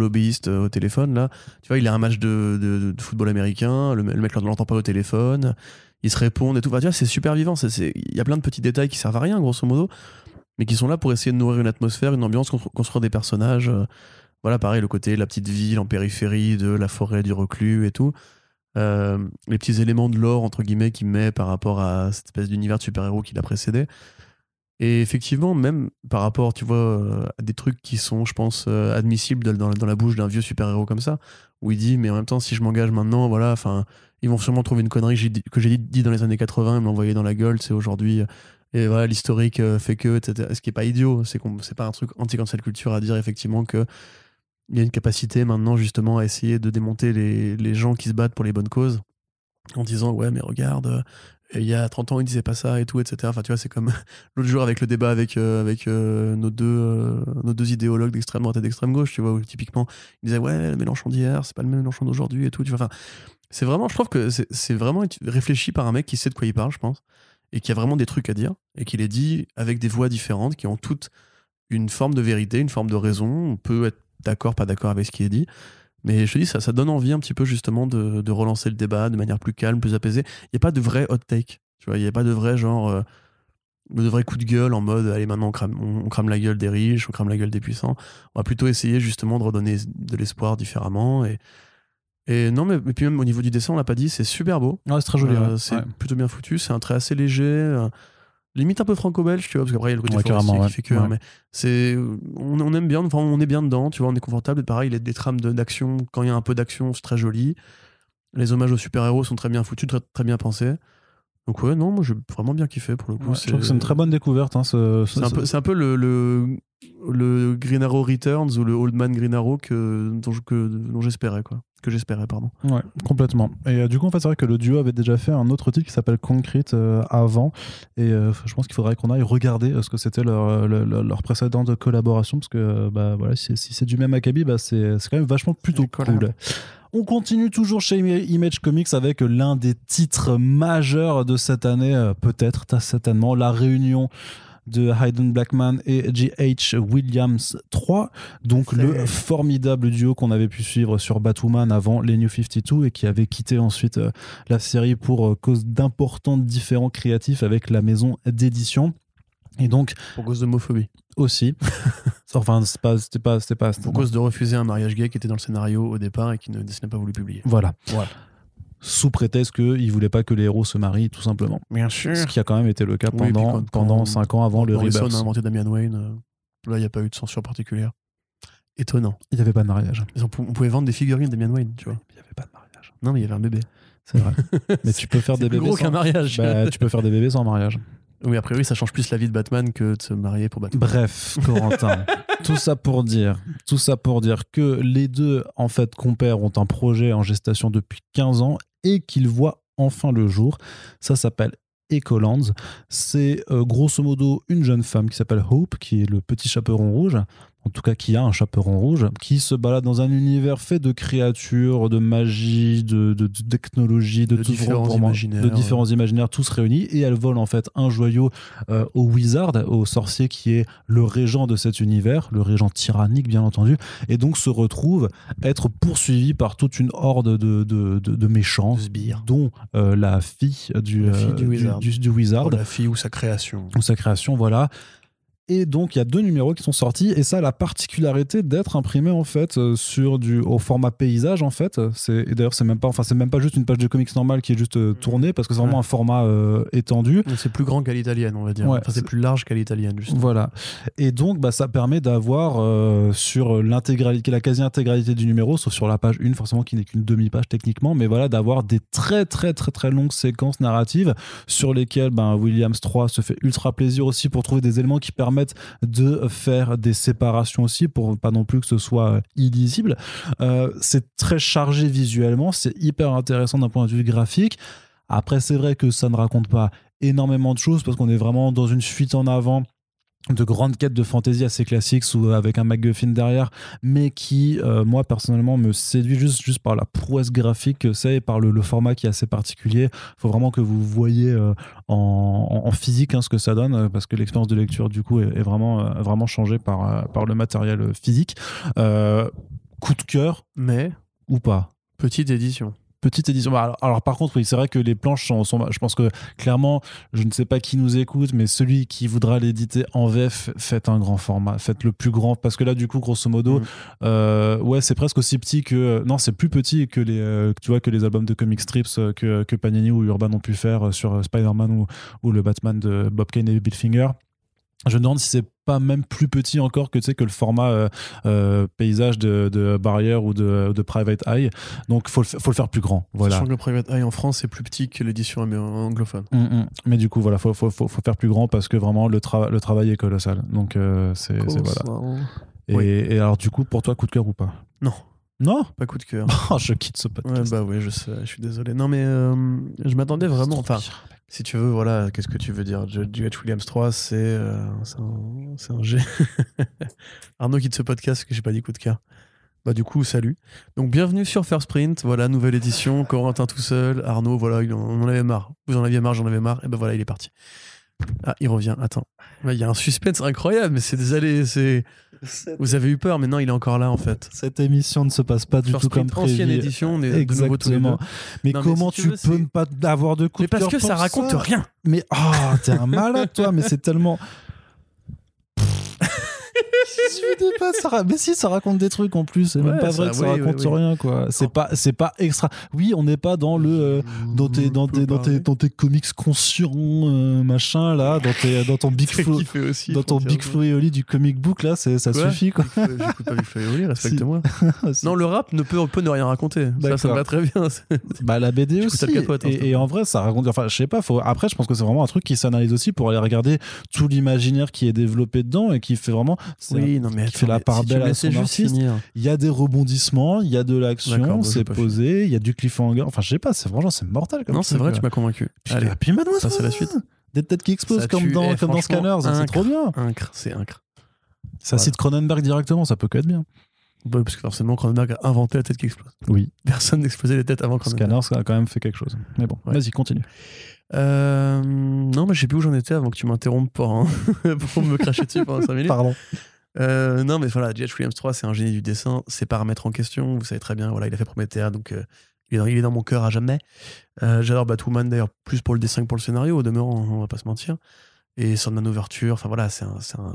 euh, au téléphone, là, tu vois, il a un match de, de- football américain, le, le mec ne l'entend pas au téléphone, ils se répondent et tout. Enfin, tu vois, c'est super vivant. Il y a plein de petits détails qui servent à rien, grosso modo, mais qui sont là pour essayer de nourrir une atmosphère, une ambiance, constru- construire des personnages. euh, Voilà, pareil, le côté, la petite ville en périphérie de la forêt du reclus et tout. Euh, les petits éléments de lore, entre guillemets, qu'il met par rapport à cette espèce d'univers de super-héros qui l'a précédé. Et effectivement, même par rapport, tu vois, euh, à des trucs qui sont, je pense, euh, admissibles dans, la bouche d'un vieux super-héros comme ça, où il dit, mais en même temps, si je m'engage maintenant, voilà, enfin, ils vont sûrement trouver une connerie que j'ai dit- dans les années 80 et me l'envoyer dans la gueule, c'est aujourd'hui. euh, Et voilà, l'historique fait que, etc. Ce qui est pas idiot, c'est qu'on, c'est pas un truc anti-cancel culture à dire effectivement que il y a une capacité maintenant justement à essayer de démonter les, les gens qui se battent pour les bonnes causes en disant ouais mais regarde il y a 30 ans il disait pas ça et tout etc enfin tu vois c'est comme (laughs) l'autre jour avec le débat avec euh, avec euh, nos deux euh, nos deux idéologues d'extrême droite et d'extrême gauche tu vois où typiquement ils disaient ouais le Mélenchon d'hier c'est pas le même Mélenchon d'aujourd'hui et tout tu vois. Enfin c'est vraiment je trouve que c'est vraiment réfléchi par un mec qui sait de quoi il parle je pense et qui a vraiment des trucs à dire et qui les dit avec des voix différentes qui ont toutes une forme de vérité une forme de raison. On peut être d'accord pas d'accord avec ce qui est dit mais je te dis, ça, ça donne envie un petit peu justement de, de relancer le débat de manière plus calme, plus apaisée. Il n'y a pas de vrai hot take. Tu vois, il n'y a pas de vrai genre. euh, de vrai coup de gueule en mode allez maintenant on crame, on, on crame la gueule des riches, on crame la gueule des puissants. On va plutôt essayer justement de redonner de l'espoir différemment. Et, et non, mais, puis même au niveau du dessin, on l'a pas dit, c'est super beau. Ouais, c'est très joli. Euh, ouais. c'est Ouais. plutôt bien foutu. C'est un trait assez léger. euh, limite un peu franco-belge, tu vois, parce qu'après il y a le côté Ouais, forestier qui fait que. Ouais. Mais c'est, on, on aime bien, enfin, on est bien dedans, tu vois, on est confortable. Pareil, il y a des trames de- d'action. Quand il y a un peu d'action, c'est très joli. Les hommages aux super-héros sont très bien foutus, très, très bien pensés. Donc ouais, non, moi j'ai vraiment bien kiffé pour le coup. Je trouve que c'est une très bonne découverte. hein, ce- ce- C'est un peu, c'est un peu le, le, le Green Arrow Returns ou le Old Man Green Arrow que, dont j'espérais, quoi. Que j'espérais, pardon. Ouais, complètement. Et euh, du coup, en fait, c'est vrai que le duo avait déjà fait un autre titre qui s'appelle Concrete euh, avant. Et euh, je pense qu'il faudrait qu'on aille regarder euh, ce que c'était leur, leur, leur- précédente collaboration. Parce que euh, bah, voilà, si, si c'est du même acabit, bah, c'est c'est quand même vachement plutôt cool. On continue toujours chez Image Comics avec l'un des titres majeurs de cette année, euh, peut-être, certainement, la réunion de Hayden Blackman et G.H. Williams 3, donc le formidable duo qu'on avait pu suivre sur Batwoman avant les New 52 et qui avait quitté ensuite euh, la série pour euh, cause d'importants différents créatifs avec la maison d'édition. Et donc Pour cause d'homophobie. aussi, (laughs) enfin c'est pas, c'était pas, c'était pas, Pour cause de refuser un mariage gay qui était dans le scénario au départ et qui ne, n'est pas voulu publier. voilà, Voilà. Sous prétexte qu'il voulait pas que les héros se marient tout simplement. Bien sûr. Ce qui a quand même été le cas Oui, pendant, quand- pendant quand 5 ans avant le Morrison Rebirth. a inventé Damian Wayne. euh, là, il n'y a pas eu de censure particulière. Étonnant. Il n'y avait pas de mariage. On, pou- on pouvait vendre des figurines de Damian Wayne, tu vois. Il n'y avait pas de mariage. Non, mais il y avait un bébé. C'est vrai. (laughs) Mais tu peux faire des bébés gros sans... qu'un mariage. Bah, tu peux faire des bébés sans mariage. Oui, a priori, ça change plus la vie de Batman que de se marier pour Batman. Bref, Corentin, (laughs) tout ça pour dire, tout ça pour dire que les deux en fait compères ont un projet en gestation depuis 15 ans et qu'ils voient enfin le jour. Ça s'appelle Ecolands. C'est euh, grosso modo une jeune femme qui s'appelle Hope, qui est le petit chaperon rouge, en tout cas qui a un chaperon rouge, qui se balade dans un univers fait de créatures, de magie, de, de- de technologie, de, De tout- différents vraiment- imaginaires. de différents imaginaires, tous réunis, et elle vole en fait un joyau euh, au wizard, au sorcier qui est le régent de cet univers, le régent tyrannique bien entendu, et donc se retrouve être poursuivi par toute une horde de, de, méchants, dont euh, la fille du, La fille euh, du wizard. du- du wizard Oh, la fille ou sa création. ou sa création, voilà. Et donc, il y a deux numéros qui sont sortis, et ça a la particularité d'être imprimé en fait euh, sur du au format paysage en fait. C'est et d'ailleurs c'est même pas, enfin c'est même pas juste une page de comics normale qui est juste euh, tournée parce que c'est vraiment Ouais. un format euh, étendu. C'est plus grand qu'à l'italienne, on va dire. Ouais, enfin, c'est plus large qu'à l'italienne, juste. Voilà. Et donc, bah, ça permet d'avoir euh, sur l'intégralité, la quasi-intégralité du numéro, sauf sur la page 1, forcément, qui n'est qu'une demi-page techniquement, mais voilà, d'avoir des très, très, très, très longues séquences narratives sur lesquelles ben, Williams 3 se fait ultra plaisir aussi pour trouver des éléments qui permettent de faire des séparations aussi, pour pas non plus que ce soit euh, illisible. Euh, c'est très chargé visuellement, c'est hyper intéressant d'un point de vue graphique. Après, c'est vrai que ça ne raconte pas énormément de choses parce qu'on est vraiment dans une fuite en avant de grandes quêtes de fantasy assez classiques ou avec un MacGuffin derrière, mais qui, euh, moi personnellement, me séduit juste, juste par la prouesse graphique que c'est et par le, le format qui est assez particulier. Il faut vraiment que vous voyez euh, en, en- physique hein, ce que ça donne, euh, parce que l'expérience de lecture, du coup, est, est vraiment, euh, vraiment changée par, euh, par le matériel euh, physique. Euh, coup de cœur Mais, ou pas? Petite édition. Petite édition. Bah, Alors, alors, par contre, oui, c'est vrai que les planches sont, sont- Je pense que clairement, je ne sais pas qui nous écoute, mais celui qui voudra l'éditer en VF, faites un grand format, faites le plus grand, parce que là, du coup, grosso modo, Mm. euh, ouais, c'est presque aussi petit que. Non, c'est plus petit que les, euh, tu vois, que les albums de comic strips euh, que, que Panini ou Urban ont pu faire sur Spider-Man ou, ou le Batman de Bob Kane et Bill Finger. Je me demande si c'est pas même plus petit encore que tu sais que le format euh, euh, paysage de, de Barrière ou de, de Private Eye. Donc faut le, faut le faire plus grand. Voilà. Sachant que le Private Eye en France est plus petit que l'édition anglophone. Mm, mm. Mais du coup, voilà, faut, faut, faut, faut faire plus grand parce que vraiment le, tra- le travail est colossal. Donc euh, c'est voilà. Et, Oui. et alors du coup, pour toi, coup de cœur ou pas? Non, Non? Pas coup de cœur. (laughs) Oh, Je quitte ce Ouais, podcast. bah oui, je sais, je suis désolé. Non, mais euh, je m'attendais vraiment. Enfin, si tu veux, voilà, qu'est-ce que tu veux dire? J.H. Williams 3, c'est euh, c'est un, G. (laughs) Arnaud quitte ce podcast que j'ai pas dit coup de cœur. Bah, du coup, salut. Donc, bienvenue sur First Print. Voilà, nouvelle édition. Corentin tout seul. Arnaud, voilà, on en avait marre. Vous en aviez marre, j'en avais marre. Et ben voilà, il est parti. Ah, il revient. Attends. Il y a un suspense incroyable, mais c'est des allées. c'est- Vous avez eu peur, mais non, il est encore là en fait. Cette émission ne se passe pas du First tout comme Print, ancienne prévu. édition, on est de nouveau tous les deux. Exactement. Mais Non, mais comment si tu veux, peux ne pas avoir de coup Mais de parce que ça raconte rien. Mais ah, t'es un malade toi, mais c'est tellement. Pas, ça Mais si, ça raconte des trucs en plus. C'est même pas ça- vrai que ça oui, raconte oui. rien, quoi. C'est pas, c'est pas extra. Oui, on n'est pas dans le. euh, dans tes, dans, tes, dans, tes, dans tes comics conscients, euh, machin, là, dans, tes, dans ton Big (laughs) Flo. aussi. Dans ton Big Flo et Oli du comic book, là, c'est- ça suffit, quoi. J'écoute pas Big Flo et Oli, (laughs) respecte-moi. (laughs) Si. Non, le rap ne peut, peut ne rien raconter. Ça, ça me va très bien. Bah la BD aussi. Capote, hein, et, et en vrai, ça raconte. Enfin, je sais pas. Faut... Après, je pense que c'est vraiment un truc qui s'analyse aussi pour aller regarder tout l'imaginaire qui est développé dedans et qui fait vraiment. C'est Oui, non, mais qui fait la part si belle à son artiste. Il y a des rebondissements, il y a de l'action, bah, c'est posé, il y a du cliffhanger. Enfin, je sais pas. C'est franchement, c'est mortel. Comme Non, c'est vrai, tu m'as convaincu. Puis, Allez, puis maintenant, passe à la suite. Des têtes qui explosent Ça comme dans, Eh, comme dans Scanners. C'est incre. trop bien. c'est incre. Ça cite Cronenberg directement. Ça peut que être bien. Bah, parce que forcément, Cronenberg a inventé la tête qui explose. Oui. Personne n'explosait les têtes avant Cronenberg. Scanners ça a quand même fait quelque chose. Mais bon, Ouais. vas-y, continue. Euh, non, mais je sais plus où j'en étais avant que tu m'interrompes pour, hein, (laughs) pour me cracher dessus pendant 5 minutes. Pardon. Euh, non, mais voilà, J.H. Williams 3, c'est un génie du dessin. C'est pas à remettre en question. Vous savez très bien, voilà, il a fait Promethea, donc euh, il, est dans, il est dans mon cœur à jamais. Euh, J'adore Batwoman d'ailleurs, plus pour le dessin que pour le scénario, au demeurant, on va pas se mentir. Et Sandman Overture, enfin voilà, c'est un, un,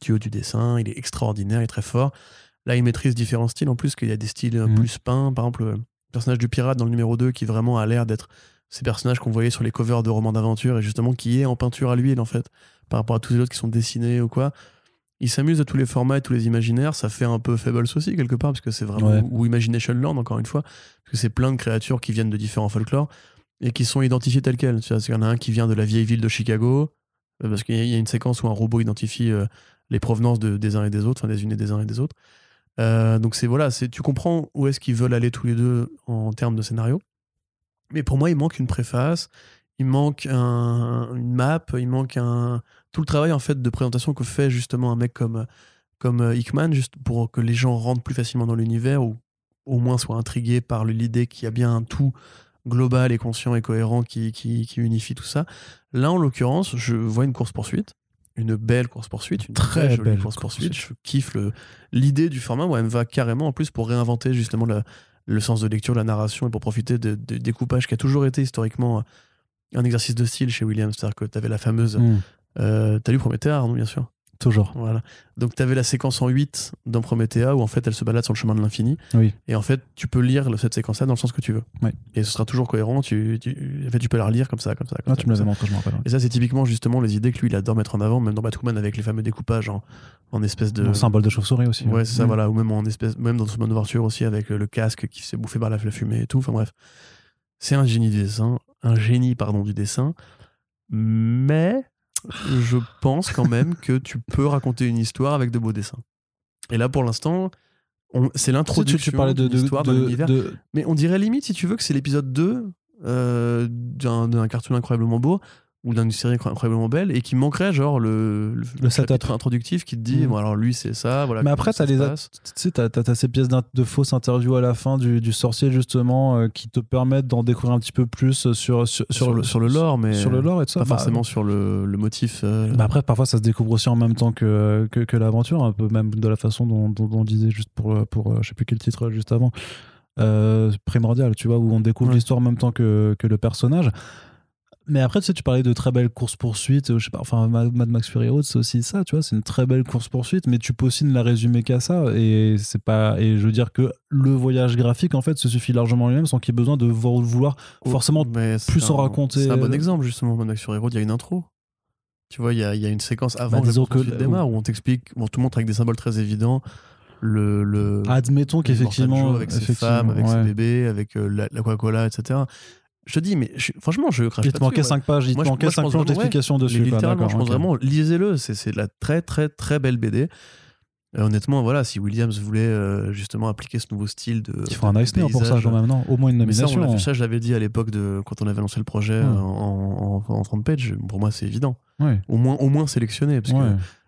dieu du dessin. Il est extraordinaire, il est très fort. Là, il maîtrise différents styles en plus, qu'il y a des styles Mhm. plus peints. Par exemple, le personnage du pirate dans le numéro 2 qui vraiment a l'air d'être ces personnages qu'on voyait sur les covers de romans d'aventure et justement qui est en peinture à l'huile en fait, par rapport à tous les autres qui sont dessinés ou quoi. Il s'amuse à tous les formats et tous les imaginaires. Ça fait un peu Fables aussi, quelque part, parce que c'est vraiment. Ouais. Ou Imagination Land, encore une fois. Parce que c'est plein de créatures qui viennent de différents folklores et qui sont identifiées telles quelles. Il y en a un qui vient de la vieille ville de Chicago, euh, parce qu'il y a- une séquence où un robot identifie euh, les provenances de- des uns et des autres, enfin des unes et des uns et des autres. Euh, donc c'est voilà, tu comprends où est-ce qu'ils veulent aller tous les deux en termes de scénario. Mais pour moi, il manque une préface, il manque un- une map, il manque un tout le travail en fait de présentation que fait justement un mec comme comme euh, Hickman, juste pour que les gens rentrent plus facilement dans l'univers ou au moins soient intrigués par l'idée qu'il y a bien un tout global et conscient et cohérent qui, qui, qui unifie tout ça. Là, en l'occurrence, je vois une course-poursuite, une belle course-poursuite, une Très très, jolie belle course-poursuite. Je kiffe l'idée du format. Moi, elle me va carrément en plus pour réinventer justement la- le sens de lecture, la narration et pour profiter de, de découpage qui a toujours été historiquement un exercice de style chez Williams. C'est-à-dire que tu avais la fameuse. Mm. Euh, T'as lu Promethea, Arnaud, bien sûr Toujours. Voilà. Donc, tu avais la séquence en 8 dans Promethea où en fait elle se balade sur le chemin de l'infini. Oui. Et en fait, tu peux lire cette séquence-là dans le sens que tu veux. Oui. Et ce sera toujours cohérent. Tu, tu, en fait, tu peux la relire comme ça, comme ça. Comme Ah, ça, tu me ça. montré, je me rappelle. Et ça, c'est typiquement justement les idées que lui, il adore mettre en avant, même dans Batwoman avec les fameux découpages en, en espèce de. Un symbole de chauve-souris aussi. Ouais, c'est ça, Mm. voilà. Ou même en espèce, même dans son ouverture aussi avec le, casque qui se fait bouffer par la, la fumée et tout. Enfin bref, c'est un génie du dessin, un génie pardon du dessin. Mais je pense quand même que tu peux raconter une histoire avec de beaux dessins. Et là, pour l'instant, on- c'est l'introduction tu, tu parlais de, de, histoire de- l'univers. de- Mais on dirait limite, si tu veux, que c'est l'épisode 2 euh, d'un d'un cartoon incroyablement beau ou d'une série incroyablement belle et qui manquerait genre le, le, Le chapitre introductif qui te dit Mhm. bon alors lui c'est ça voilà Mais après, t'as les tu sais, t'as, ces pièces de fausses interviews à la fin du, du sorcier, justement, euh, qui te permettent d'en découvrir un petit peu plus sur, sur, sur, le, sur le lore mais Sur le lore et tout ça. pas Bah, forcément sur le, le motif euh, bah après, parfois, ça se découvre aussi en même temps que, que, que l'aventure, un peu même de la façon dont, dont, dont on disait juste pour, pour euh, je sais plus quel titre juste avant, euh, Primordial, tu vois, où on découvre Ouais. l'histoire en même temps que, que le personnage. Mais après, tu sais, tu parlais de très belles courses-poursuites, je sais pas, enfin, Mad Max Fury Road, c'est aussi ça, tu vois, c'est une très belle course-poursuite, mais tu peux aussi ne la résumer qu'à ça, et c'est pas, et je veux dire que le voyage graphique, en fait, se suffit largement lui-même sans qu'il y ait besoin de vo- vouloir Oh, forcément mais plus en un- raconter. c'est un bon exemple justement Mad Max Fury Road il y a une intro tu vois il y a, il y a une séquence avant Bah, que poursuite que- démarre où on t'explique on te montre avec des symboles très évidents le, le Admettons le qu'effectivement, avec ses femmes avec ses bébés avec euh, la, la Coca-Cola etc je te dis mais je- franchement je crache il pas te manquait dessus, ouais. 5 pages, il te manquait moi, je 5 pense planches vraiment, ouais. d'explication dessus. quoi, littéralement, je pense vraiment, lisez-le, c'est de la très très très belle BD. Euh, honnêtement, voilà, si Williams voulait euh, justement appliquer ce nouveau style de. Il faut un Eisner pour ça, quand même, non Au moins une Mais ça, on nomination. fait, ça, je l'avais dit à l'époque quand on avait lancé le projet Ouais. euh, en, en, en 30 pages. Pour moi, c'est évident. Ouais. Au moins, au moins sélectionné, parce Ouais.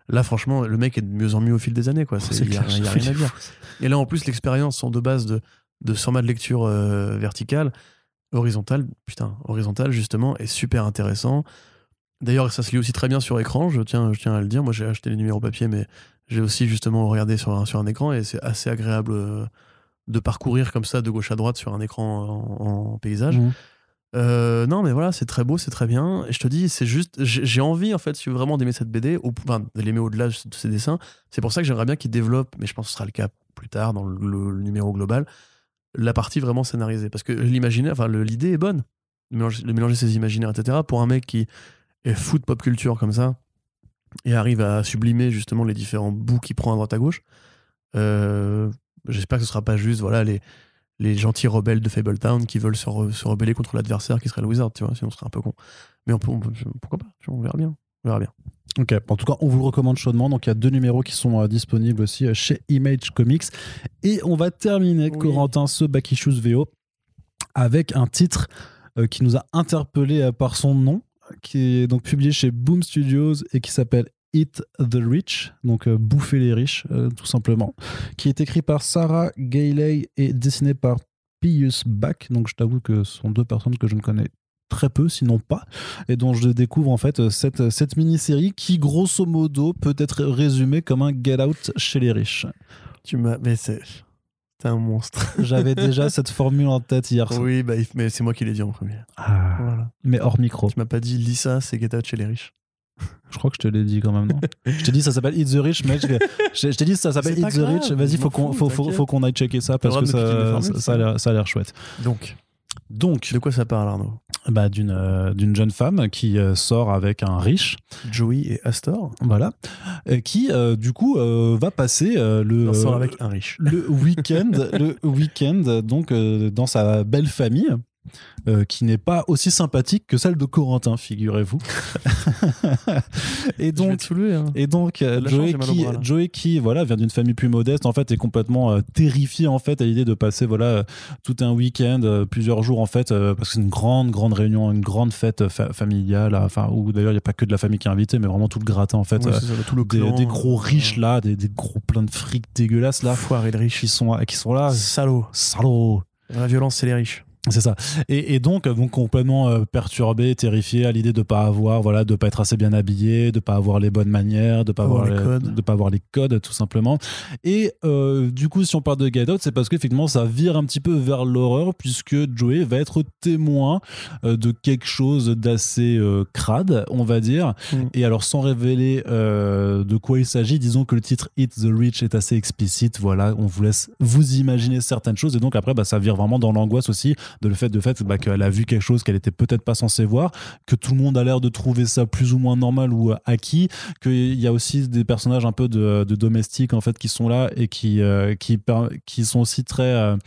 que là, franchement, le mec est de mieux en mieux au fil des années, quoi. C'est- C'est Il y a, clair, il y a ça rien à dire. Et là, en plus, l'expérience sont de base de, de format de lecture euh, verticale, horizontale, putain, horizontale, justement, est super intéressant. D'ailleurs, ça se lit aussi très bien sur écran, je tiens, je tiens à le dire. Moi, j'ai acheté les numéros papier, mais j'ai aussi justement regardé sur un, sur un écran et c'est assez agréable euh, de parcourir comme ça de gauche à droite sur un écran en, en paysage. Mhm. Euh, non, mais voilà, c'est très beau, c'est très bien. Et je te dis, c'est juste, j'ai envie, en fait, si tu veux vraiment d'aimer cette BD, au, enfin, de l'aimer au-delà de ses dessins. C'est pour ça que j'aimerais bien qu'il développe, mais je pense que ce sera le cas plus tard dans le, le- le numéro global, la partie vraiment scénarisée. Parce que l'imaginaire, enfin, l'idée est bonne. De mélanger, de ses imaginaires, etc. Pour un mec qui est fou de pop culture comme ça, et arrive à sublimer justement les différents bouts qu'il prend à droite à gauche. Euh, J'espère que ce sera pas juste voilà les, les gentils rebelles de Fabletown qui veulent se, se rebeller contre l'adversaire qui serait le Wizard, tu vois, sinon ce serait un peu con. Mais on peut- pourquoi pas On verra bien. On verra bien. Ok, en tout cas, on vous le recommande chaudement. Donc, il y a deux numéros qui sont euh, disponibles aussi euh, chez Image Comics. Et on va terminer, Oui. Corentin, ce Back Issues VO avec un titre euh, qui nous a interpellé euh, par son nom, qui est donc publié chez Boom Studios et qui s'appelle Eat the Rich, donc euh, bouffer les riches, euh, tout simplement, qui est écrit par Sarah Gailey et dessiné par Pius Bach. Donc, je t'avoue que ce sont deux personnes que je ne connais très peu, sinon pas, et dont je découvre en fait cette, cette mini-série qui, grosso modo, peut être résumée comme un Get Out chez les riches. Tu m'as. Mais c'est. T'es un monstre. (laughs) J'avais déjà cette formule en tête hier. oui, bah, mais c'est moi qui l'ai dit en premier. Ah, Voilà. mais hors micro. Tu m'as pas dit Lisa, c'est Get Out chez les riches. Je crois que je te l'ai dit quand même, non? Je t'ai dit ça s'appelle Eat the Rich, mec. Je, t'ai dit ça s'appelle pas the grave, Rich. Vas-y, faut qu'on faut, faut, aille checker ça parce que ça, ça, ça a l'air chouette. Donc, Donc, de quoi ça parle, Arnaud? bah, d'une euh, d'une jeune femme qui euh, sort avec un riche, Joey et Astor voilà, qui euh, du coup va passer le On sort avec un riche. le week-end, le week-end donc dans sa belle famille. Euh, qui n'est pas aussi sympathique que celle de Corentin, figurez-vous. (laughs) et donc. Hein. et donc euh, de la Joey, chance, qui, bras. Joey qui voilà vient d'une famille plus modeste en fait est complètement euh, terrifié en fait à l'idée de passer voilà euh, tout un week-end euh, plusieurs jours en fait euh, parce que c'est une grande grande réunion une grande fête euh, fa- familiale enfin où d'ailleurs il n'y a pas que de la famille qui est invitée mais vraiment tout le gratin en fait euh, ça, tout le des, clan, des gros euh, riches là des, des gros plein de fric dégueulasses là Foire et le riche. qui sont qui sont là Salaud. salauds La violence, c'est les riches. C'est ça. Et, et donc, donc complètement euh, perturbé, terrifié à l'idée de pas avoir, voilà, de pas être assez bien habillé, de pas avoir les bonnes manières, de pas Avoir avoir, les les- codes. de pas avoir les codes, tout simplement. Et euh, du coup, si on parle de Get Out, c'est parce qu'effectivement, ça vire un petit peu vers l'horreur puisque Joey va être témoin euh, de quelque chose d'assez euh, crade, on va dire. Mm. Et alors, sans révéler euh, de quoi il s'agit, disons que le titre Hit the Rich est assez explicite. Voilà, on vous laisse vous imaginer certaines choses. Et donc, après, bah, ça vire vraiment dans l'angoisse aussi de le fait, de fait bah, qu'elle a vu quelque chose qu'elle était peut-être pas censée voir, que tout le monde a l'air de trouver ça plus ou moins normal ou euh, acquis, qu'il y a aussi des personnages un peu de, domestiques en fait qui sont là et qui, euh, qui, qui sont aussi très. euh,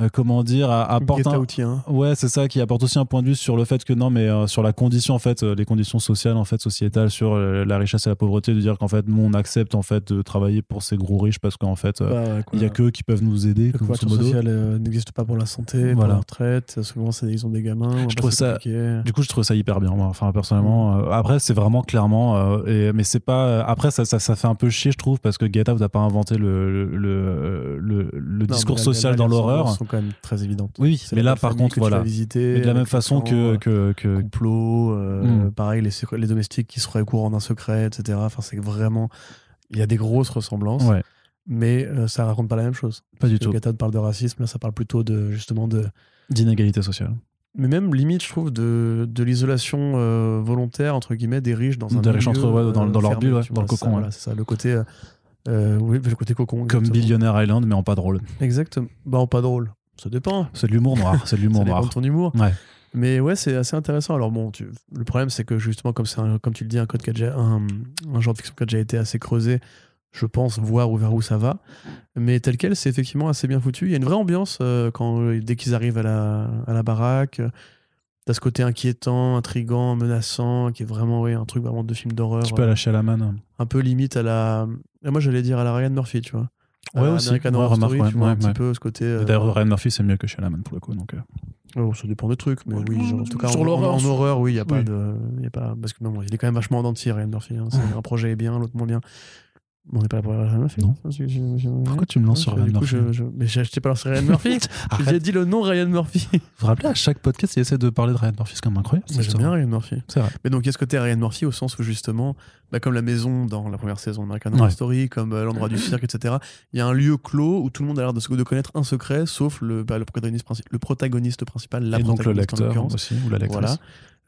euh, comment dire, Get un- Outien. Ouais, c'est ça qui apporte aussi un point de vue sur le fait que non, mais euh, sur la condition en fait, euh, les conditions sociales en fait, sociétales, sur euh, la richesse et la pauvreté, de dire qu'en fait, nous on accepte en fait de travailler pour ces gros riches parce qu'en fait, euh, Bah, il y a quoi. qu'eux qui peuvent nous aider. Le couverture sociale n'existe pas pour la santé, pour Voilà. la retraite. Souvent, c'est- ils ont des gamins. Je trouve ça-. Du coup, je trouve ça hyper bien. Moi. Enfin, personnellement, euh, après, c'est vraiment clairement. euh, et, mais c'est pas. Après, ça, ça, ça fait un peu chier, je trouve, parce que Get Out n'a pas inventé le, le, le, le- le Non, discours social dans l'horreur. Quand même très évidentes. Oui, mais là, par contre, que voilà. visiter, Mais de la même les façon que, enfants, que, que- complot, euh, Mm. pareil, les, domestiques qui seraient au courant d'un secret, etc. Enfin, c'est vraiment. Il y a des grosses ressemblances, Ouais, mais euh, ça raconte pas la même chose. pas du tout. Le parle de racisme, là, ça parle plutôt de justement de. D'inégalité sociale. Mais même limite, je trouve, de, de l'isolation euh, volontaire, entre guillemets, des riches dans un Des riches entre eux, ouais, dans- dans leur bulle, ouais, dans le cocon, ça, voilà, c'est ça, le côté. Euh, oui, le côté cocon. Comme. Billionaire Island, mais en pas drôle. Exactement. Bah, pas drôle. Ça dépend. C'est de l'humour noir. (laughs) C'est de l'humour noir. de ton humour. Ouais. Mais ouais, c'est assez intéressant. Alors bon, tu- le problème, c'est que justement, comme, un- comme tu le dis, un, code qui a déjà, un, un genre de fiction qui a déjà été assez creusé, je pense voir où, vers où ça va. Mais tel quel, c'est effectivement assez bien foutu. Il y a une vraie ambiance euh, quand, euh, dès qu'ils arrivent à la, à la baraque. T'as ce côté inquiétant, intrigant, menaçant, qui est vraiment ouais, un truc vraiment de film d'horreur. Peux euh, lâcher la manne. un peu limite à la. Et Moi, j'allais dire à la Ryan Murphy, tu vois. Ouais, aussi. American Ouais, Horror remarque, Story, ouais, tu vois, ouais, un petit peu ce côté. euh, D'ailleurs, Ryan Murphy, c'est mieux que Shalaman pour le coup. Donc, euh. Oh, ça dépend des trucs, mais oui, genre, en tout cas, Sur en, l'horreur, en- horreur, oui, il y a pas de, y a pas, parce que bon, il est quand même vachement en dentier, Ryan Murphy. hein. (laughs) Un projet est bien, l'autre moins bien. On n'est pas là pour Ryan Murphy. Non. hein, je- je- je- Pourquoi tu me lances sur du Ryan Murphy Mais j'ai acheté pas lancé Ryan Murphy. (laughs) J'ai dit le nom Ryan Murphy. Vous vous rappelez, à chaque podcast, il essaie de parler de Ryan Murphy, c'est quand même incroyable. J'aime bien. Ryan Murphy. C'est vrai. Mais donc, il y a ce côté Ryan Murphy au sens où justement, bah, comme la maison dans la première saison d'American Horror Ouais. Story, comme euh, l'endroit du cirque, etc., il y a un lieu clos où tout le monde a l'air de, se- de connaître un secret, sauf le, bah, le, protagoniste, princi- le protagoniste principal, la Et donc le lecteur aussi, ou la lectrice. Voilà.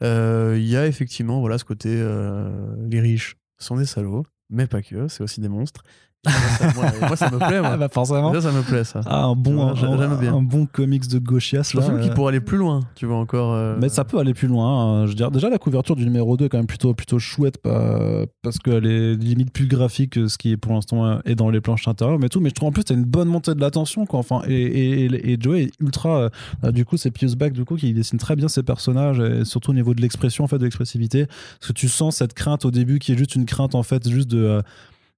Euh, Il y a effectivement voilà, ce côté euh, les riches sont des salauds, mais pas que, c'est aussi des monstres. Moi, ça, moi, moi, ça me plaît, moi. Ah (laughs) bah forcément. Ça, ça me plaît, ça. Ah, un bon, un, j'aime bien. un bon comics de gauchias. Là, euh, pourrait aller plus loin, tu vois, encore. euh, Mais ça peut aller plus loin. hein. Je veux dire, déjà, la couverture du numéro 2 est quand même plutôt, plutôt chouette pas- parce qu'elle est limite plus graphique que ce qui est pour l'instant euh, est dans les planches intérieures, mais tout. Mais je trouve en plus, t'as une bonne montée de l'attention. quoi. Enfin, et, et, et, et Joey est ultra. euh, euh, du coup, c'est Pius Back du coup, qui dessine très bien ses personnages, et surtout au niveau de l'expression, en fait, de l'expressivité. Parce que tu sens cette crainte au début qui est juste une crainte, en fait, juste de.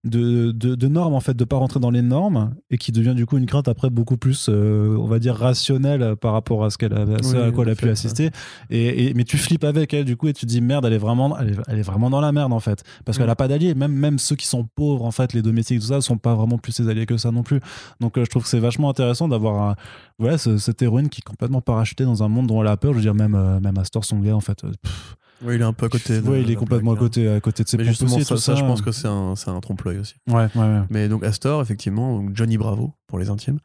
De, de, de normes en fait de pas rentrer dans les normes et qui devient du coup une crainte après beaucoup plus euh, on va dire rationnelle par rapport à ce qu'elle a, à ce Oui, à quoi elle a pu assister. Et, et- mais tu flippes avec elle du coup et tu te dis merde elle est vraiment elle est, elle est vraiment dans la merde en fait. Parce qu'elle Mm. a pas d'alliés. Même même ceux qui sont pauvres en fait les domestiques tout ça sont pas vraiment plus ses alliés que ça non plus. Donc euh, je trouve que c'est vachement intéressant d'avoir un- voilà ce- cette héroïne qui est complètement parachutée dans un monde dont elle a peur. Je veux dire même euh, même Astor son gars en fait pff, Oui, il est un peu à côté. de- ouais, il est complètement à côté à côté de ses Mais justement, aussi, ça, je pense que c'est un, c'est un trompe-l'œil aussi. ouais ouais, ouais. Mais donc Astor, effectivement, donc Johnny Bravo pour les intimes,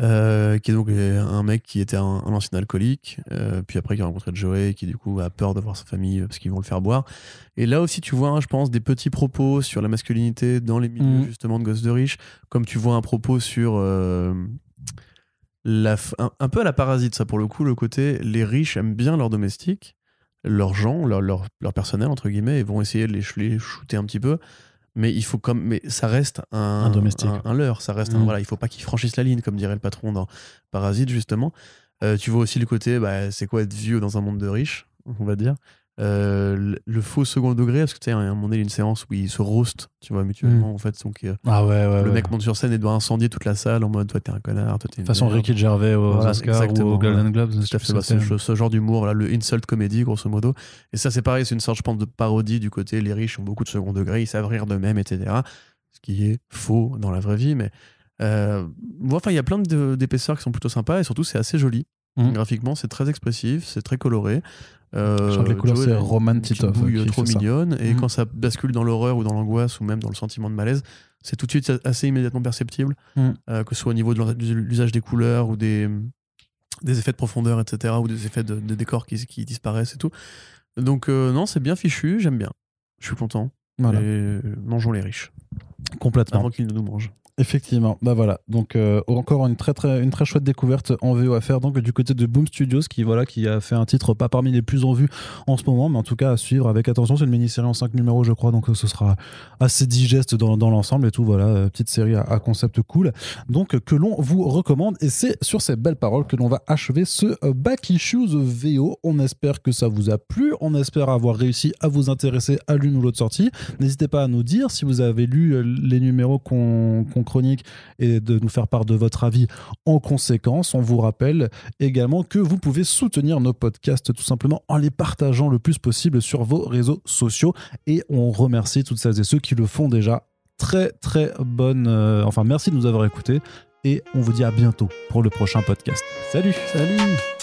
euh, qui est donc euh, un mec qui était un, un ancien alcoolique, euh, puis après qui a rencontré Joey, qui du coup a peur de voir sa famille parce qu'ils vont le faire boire. Et là aussi, tu vois, hein, je pense, des petits propos sur la masculinité dans les milieux Mhm. justement de gosses de riches, comme tu vois un propos sur euh, la, un, un peu à la parasite, ça pour le coup, le côté les riches aiment bien leurs domestiques, leurs gens, leur, leur, leur personnel entre guillemets, et vont essayer de les, les shooter un petit peu. Mais il faut comme, mais ça reste un, Un domestique. un, un leurre, ça reste un, Mhm. voilà, il faut pas qu'ils franchissent la ligne, comme dirait le patron dans Parasite justement. Euh, tu vois aussi le côté, bah, c'est quoi être vieux dans un monde de riches, on va dire. Euh, le, faux second degré, parce que tu sais, à un moment donné, il y a une séance où ils se roastent, tu vois, mutuellement, en fait. Donc, ah ouais ouais le ouais. mec monte sur scène et doit incendier toute la salle en mode, toi, t'es un connard, toi, t'es une façon. Ricky Gervais aux Voilà, Oscars ou aux Golden. Globes Tout à fait, bah, ce, ce genre d'humour, voilà, le insult comedy, grosso modo. Et ça, c'est pareil, c'est une sorte, je pense, de parodie du côté les riches ont beaucoup de second degré, ils savent rire d'eux-mêmes, etc. Ce qui est faux dans la vraie vie, mais. Euh, bon, enfin, il y a plein d'épaisseurs qui sont plutôt sympas et surtout, c'est assez joli. Mhm. Graphiquement, c'est très expressif, c'est très coloré. Euh, que les couleurs, c'est Roman Titov, trop mignonne. Et Mhm. quand ça bascule dans l'horreur ou dans l'angoisse ou même dans le sentiment de malaise, c'est tout de suite assez immédiatement perceptible, Mhm. euh, que ce soit au niveau de l'usage des couleurs ou des, des effets de profondeur, etc., ou des effets de, de décors qui, qui disparaissent et tout. Donc, euh, non, c'est bien fichu, j'aime bien. Je suis content. Voilà, Et euh, mangeons les riches complètement. avant qu'ils ne nous mangent. Effectivement, bah voilà. Donc euh, encore une très très une très chouette découverte en VO à faire donc du côté de Boom Studios qui voilà qui a fait un titre pas parmi les plus en vue en ce moment, mais en tout cas à suivre avec attention. C'est une mini-série en 5 numéros je crois, donc euh, ce sera assez digeste dans, l'ensemble et tout. Voilà, euh, petite série à, concept cool. Donc que l'on vous recommande et c'est sur ces belles paroles que l'on va achever ce Back Issues VO. On espère que ça vous a plu, on espère avoir réussi à vous intéresser à l'une ou l'autre sortie. N'hésitez pas à nous dire si vous avez lu les numéros qu'on chronique et de nous faire part de votre avis en conséquence. On vous rappelle également que vous pouvez soutenir nos podcasts tout simplement en les partageant le plus possible sur vos réseaux sociaux. Et on remercie toutes celles et ceux qui le font déjà. Très très bonne... euh, enfin merci de nous avoir écoutés et on vous dit à bientôt pour le prochain podcast. Salut Salut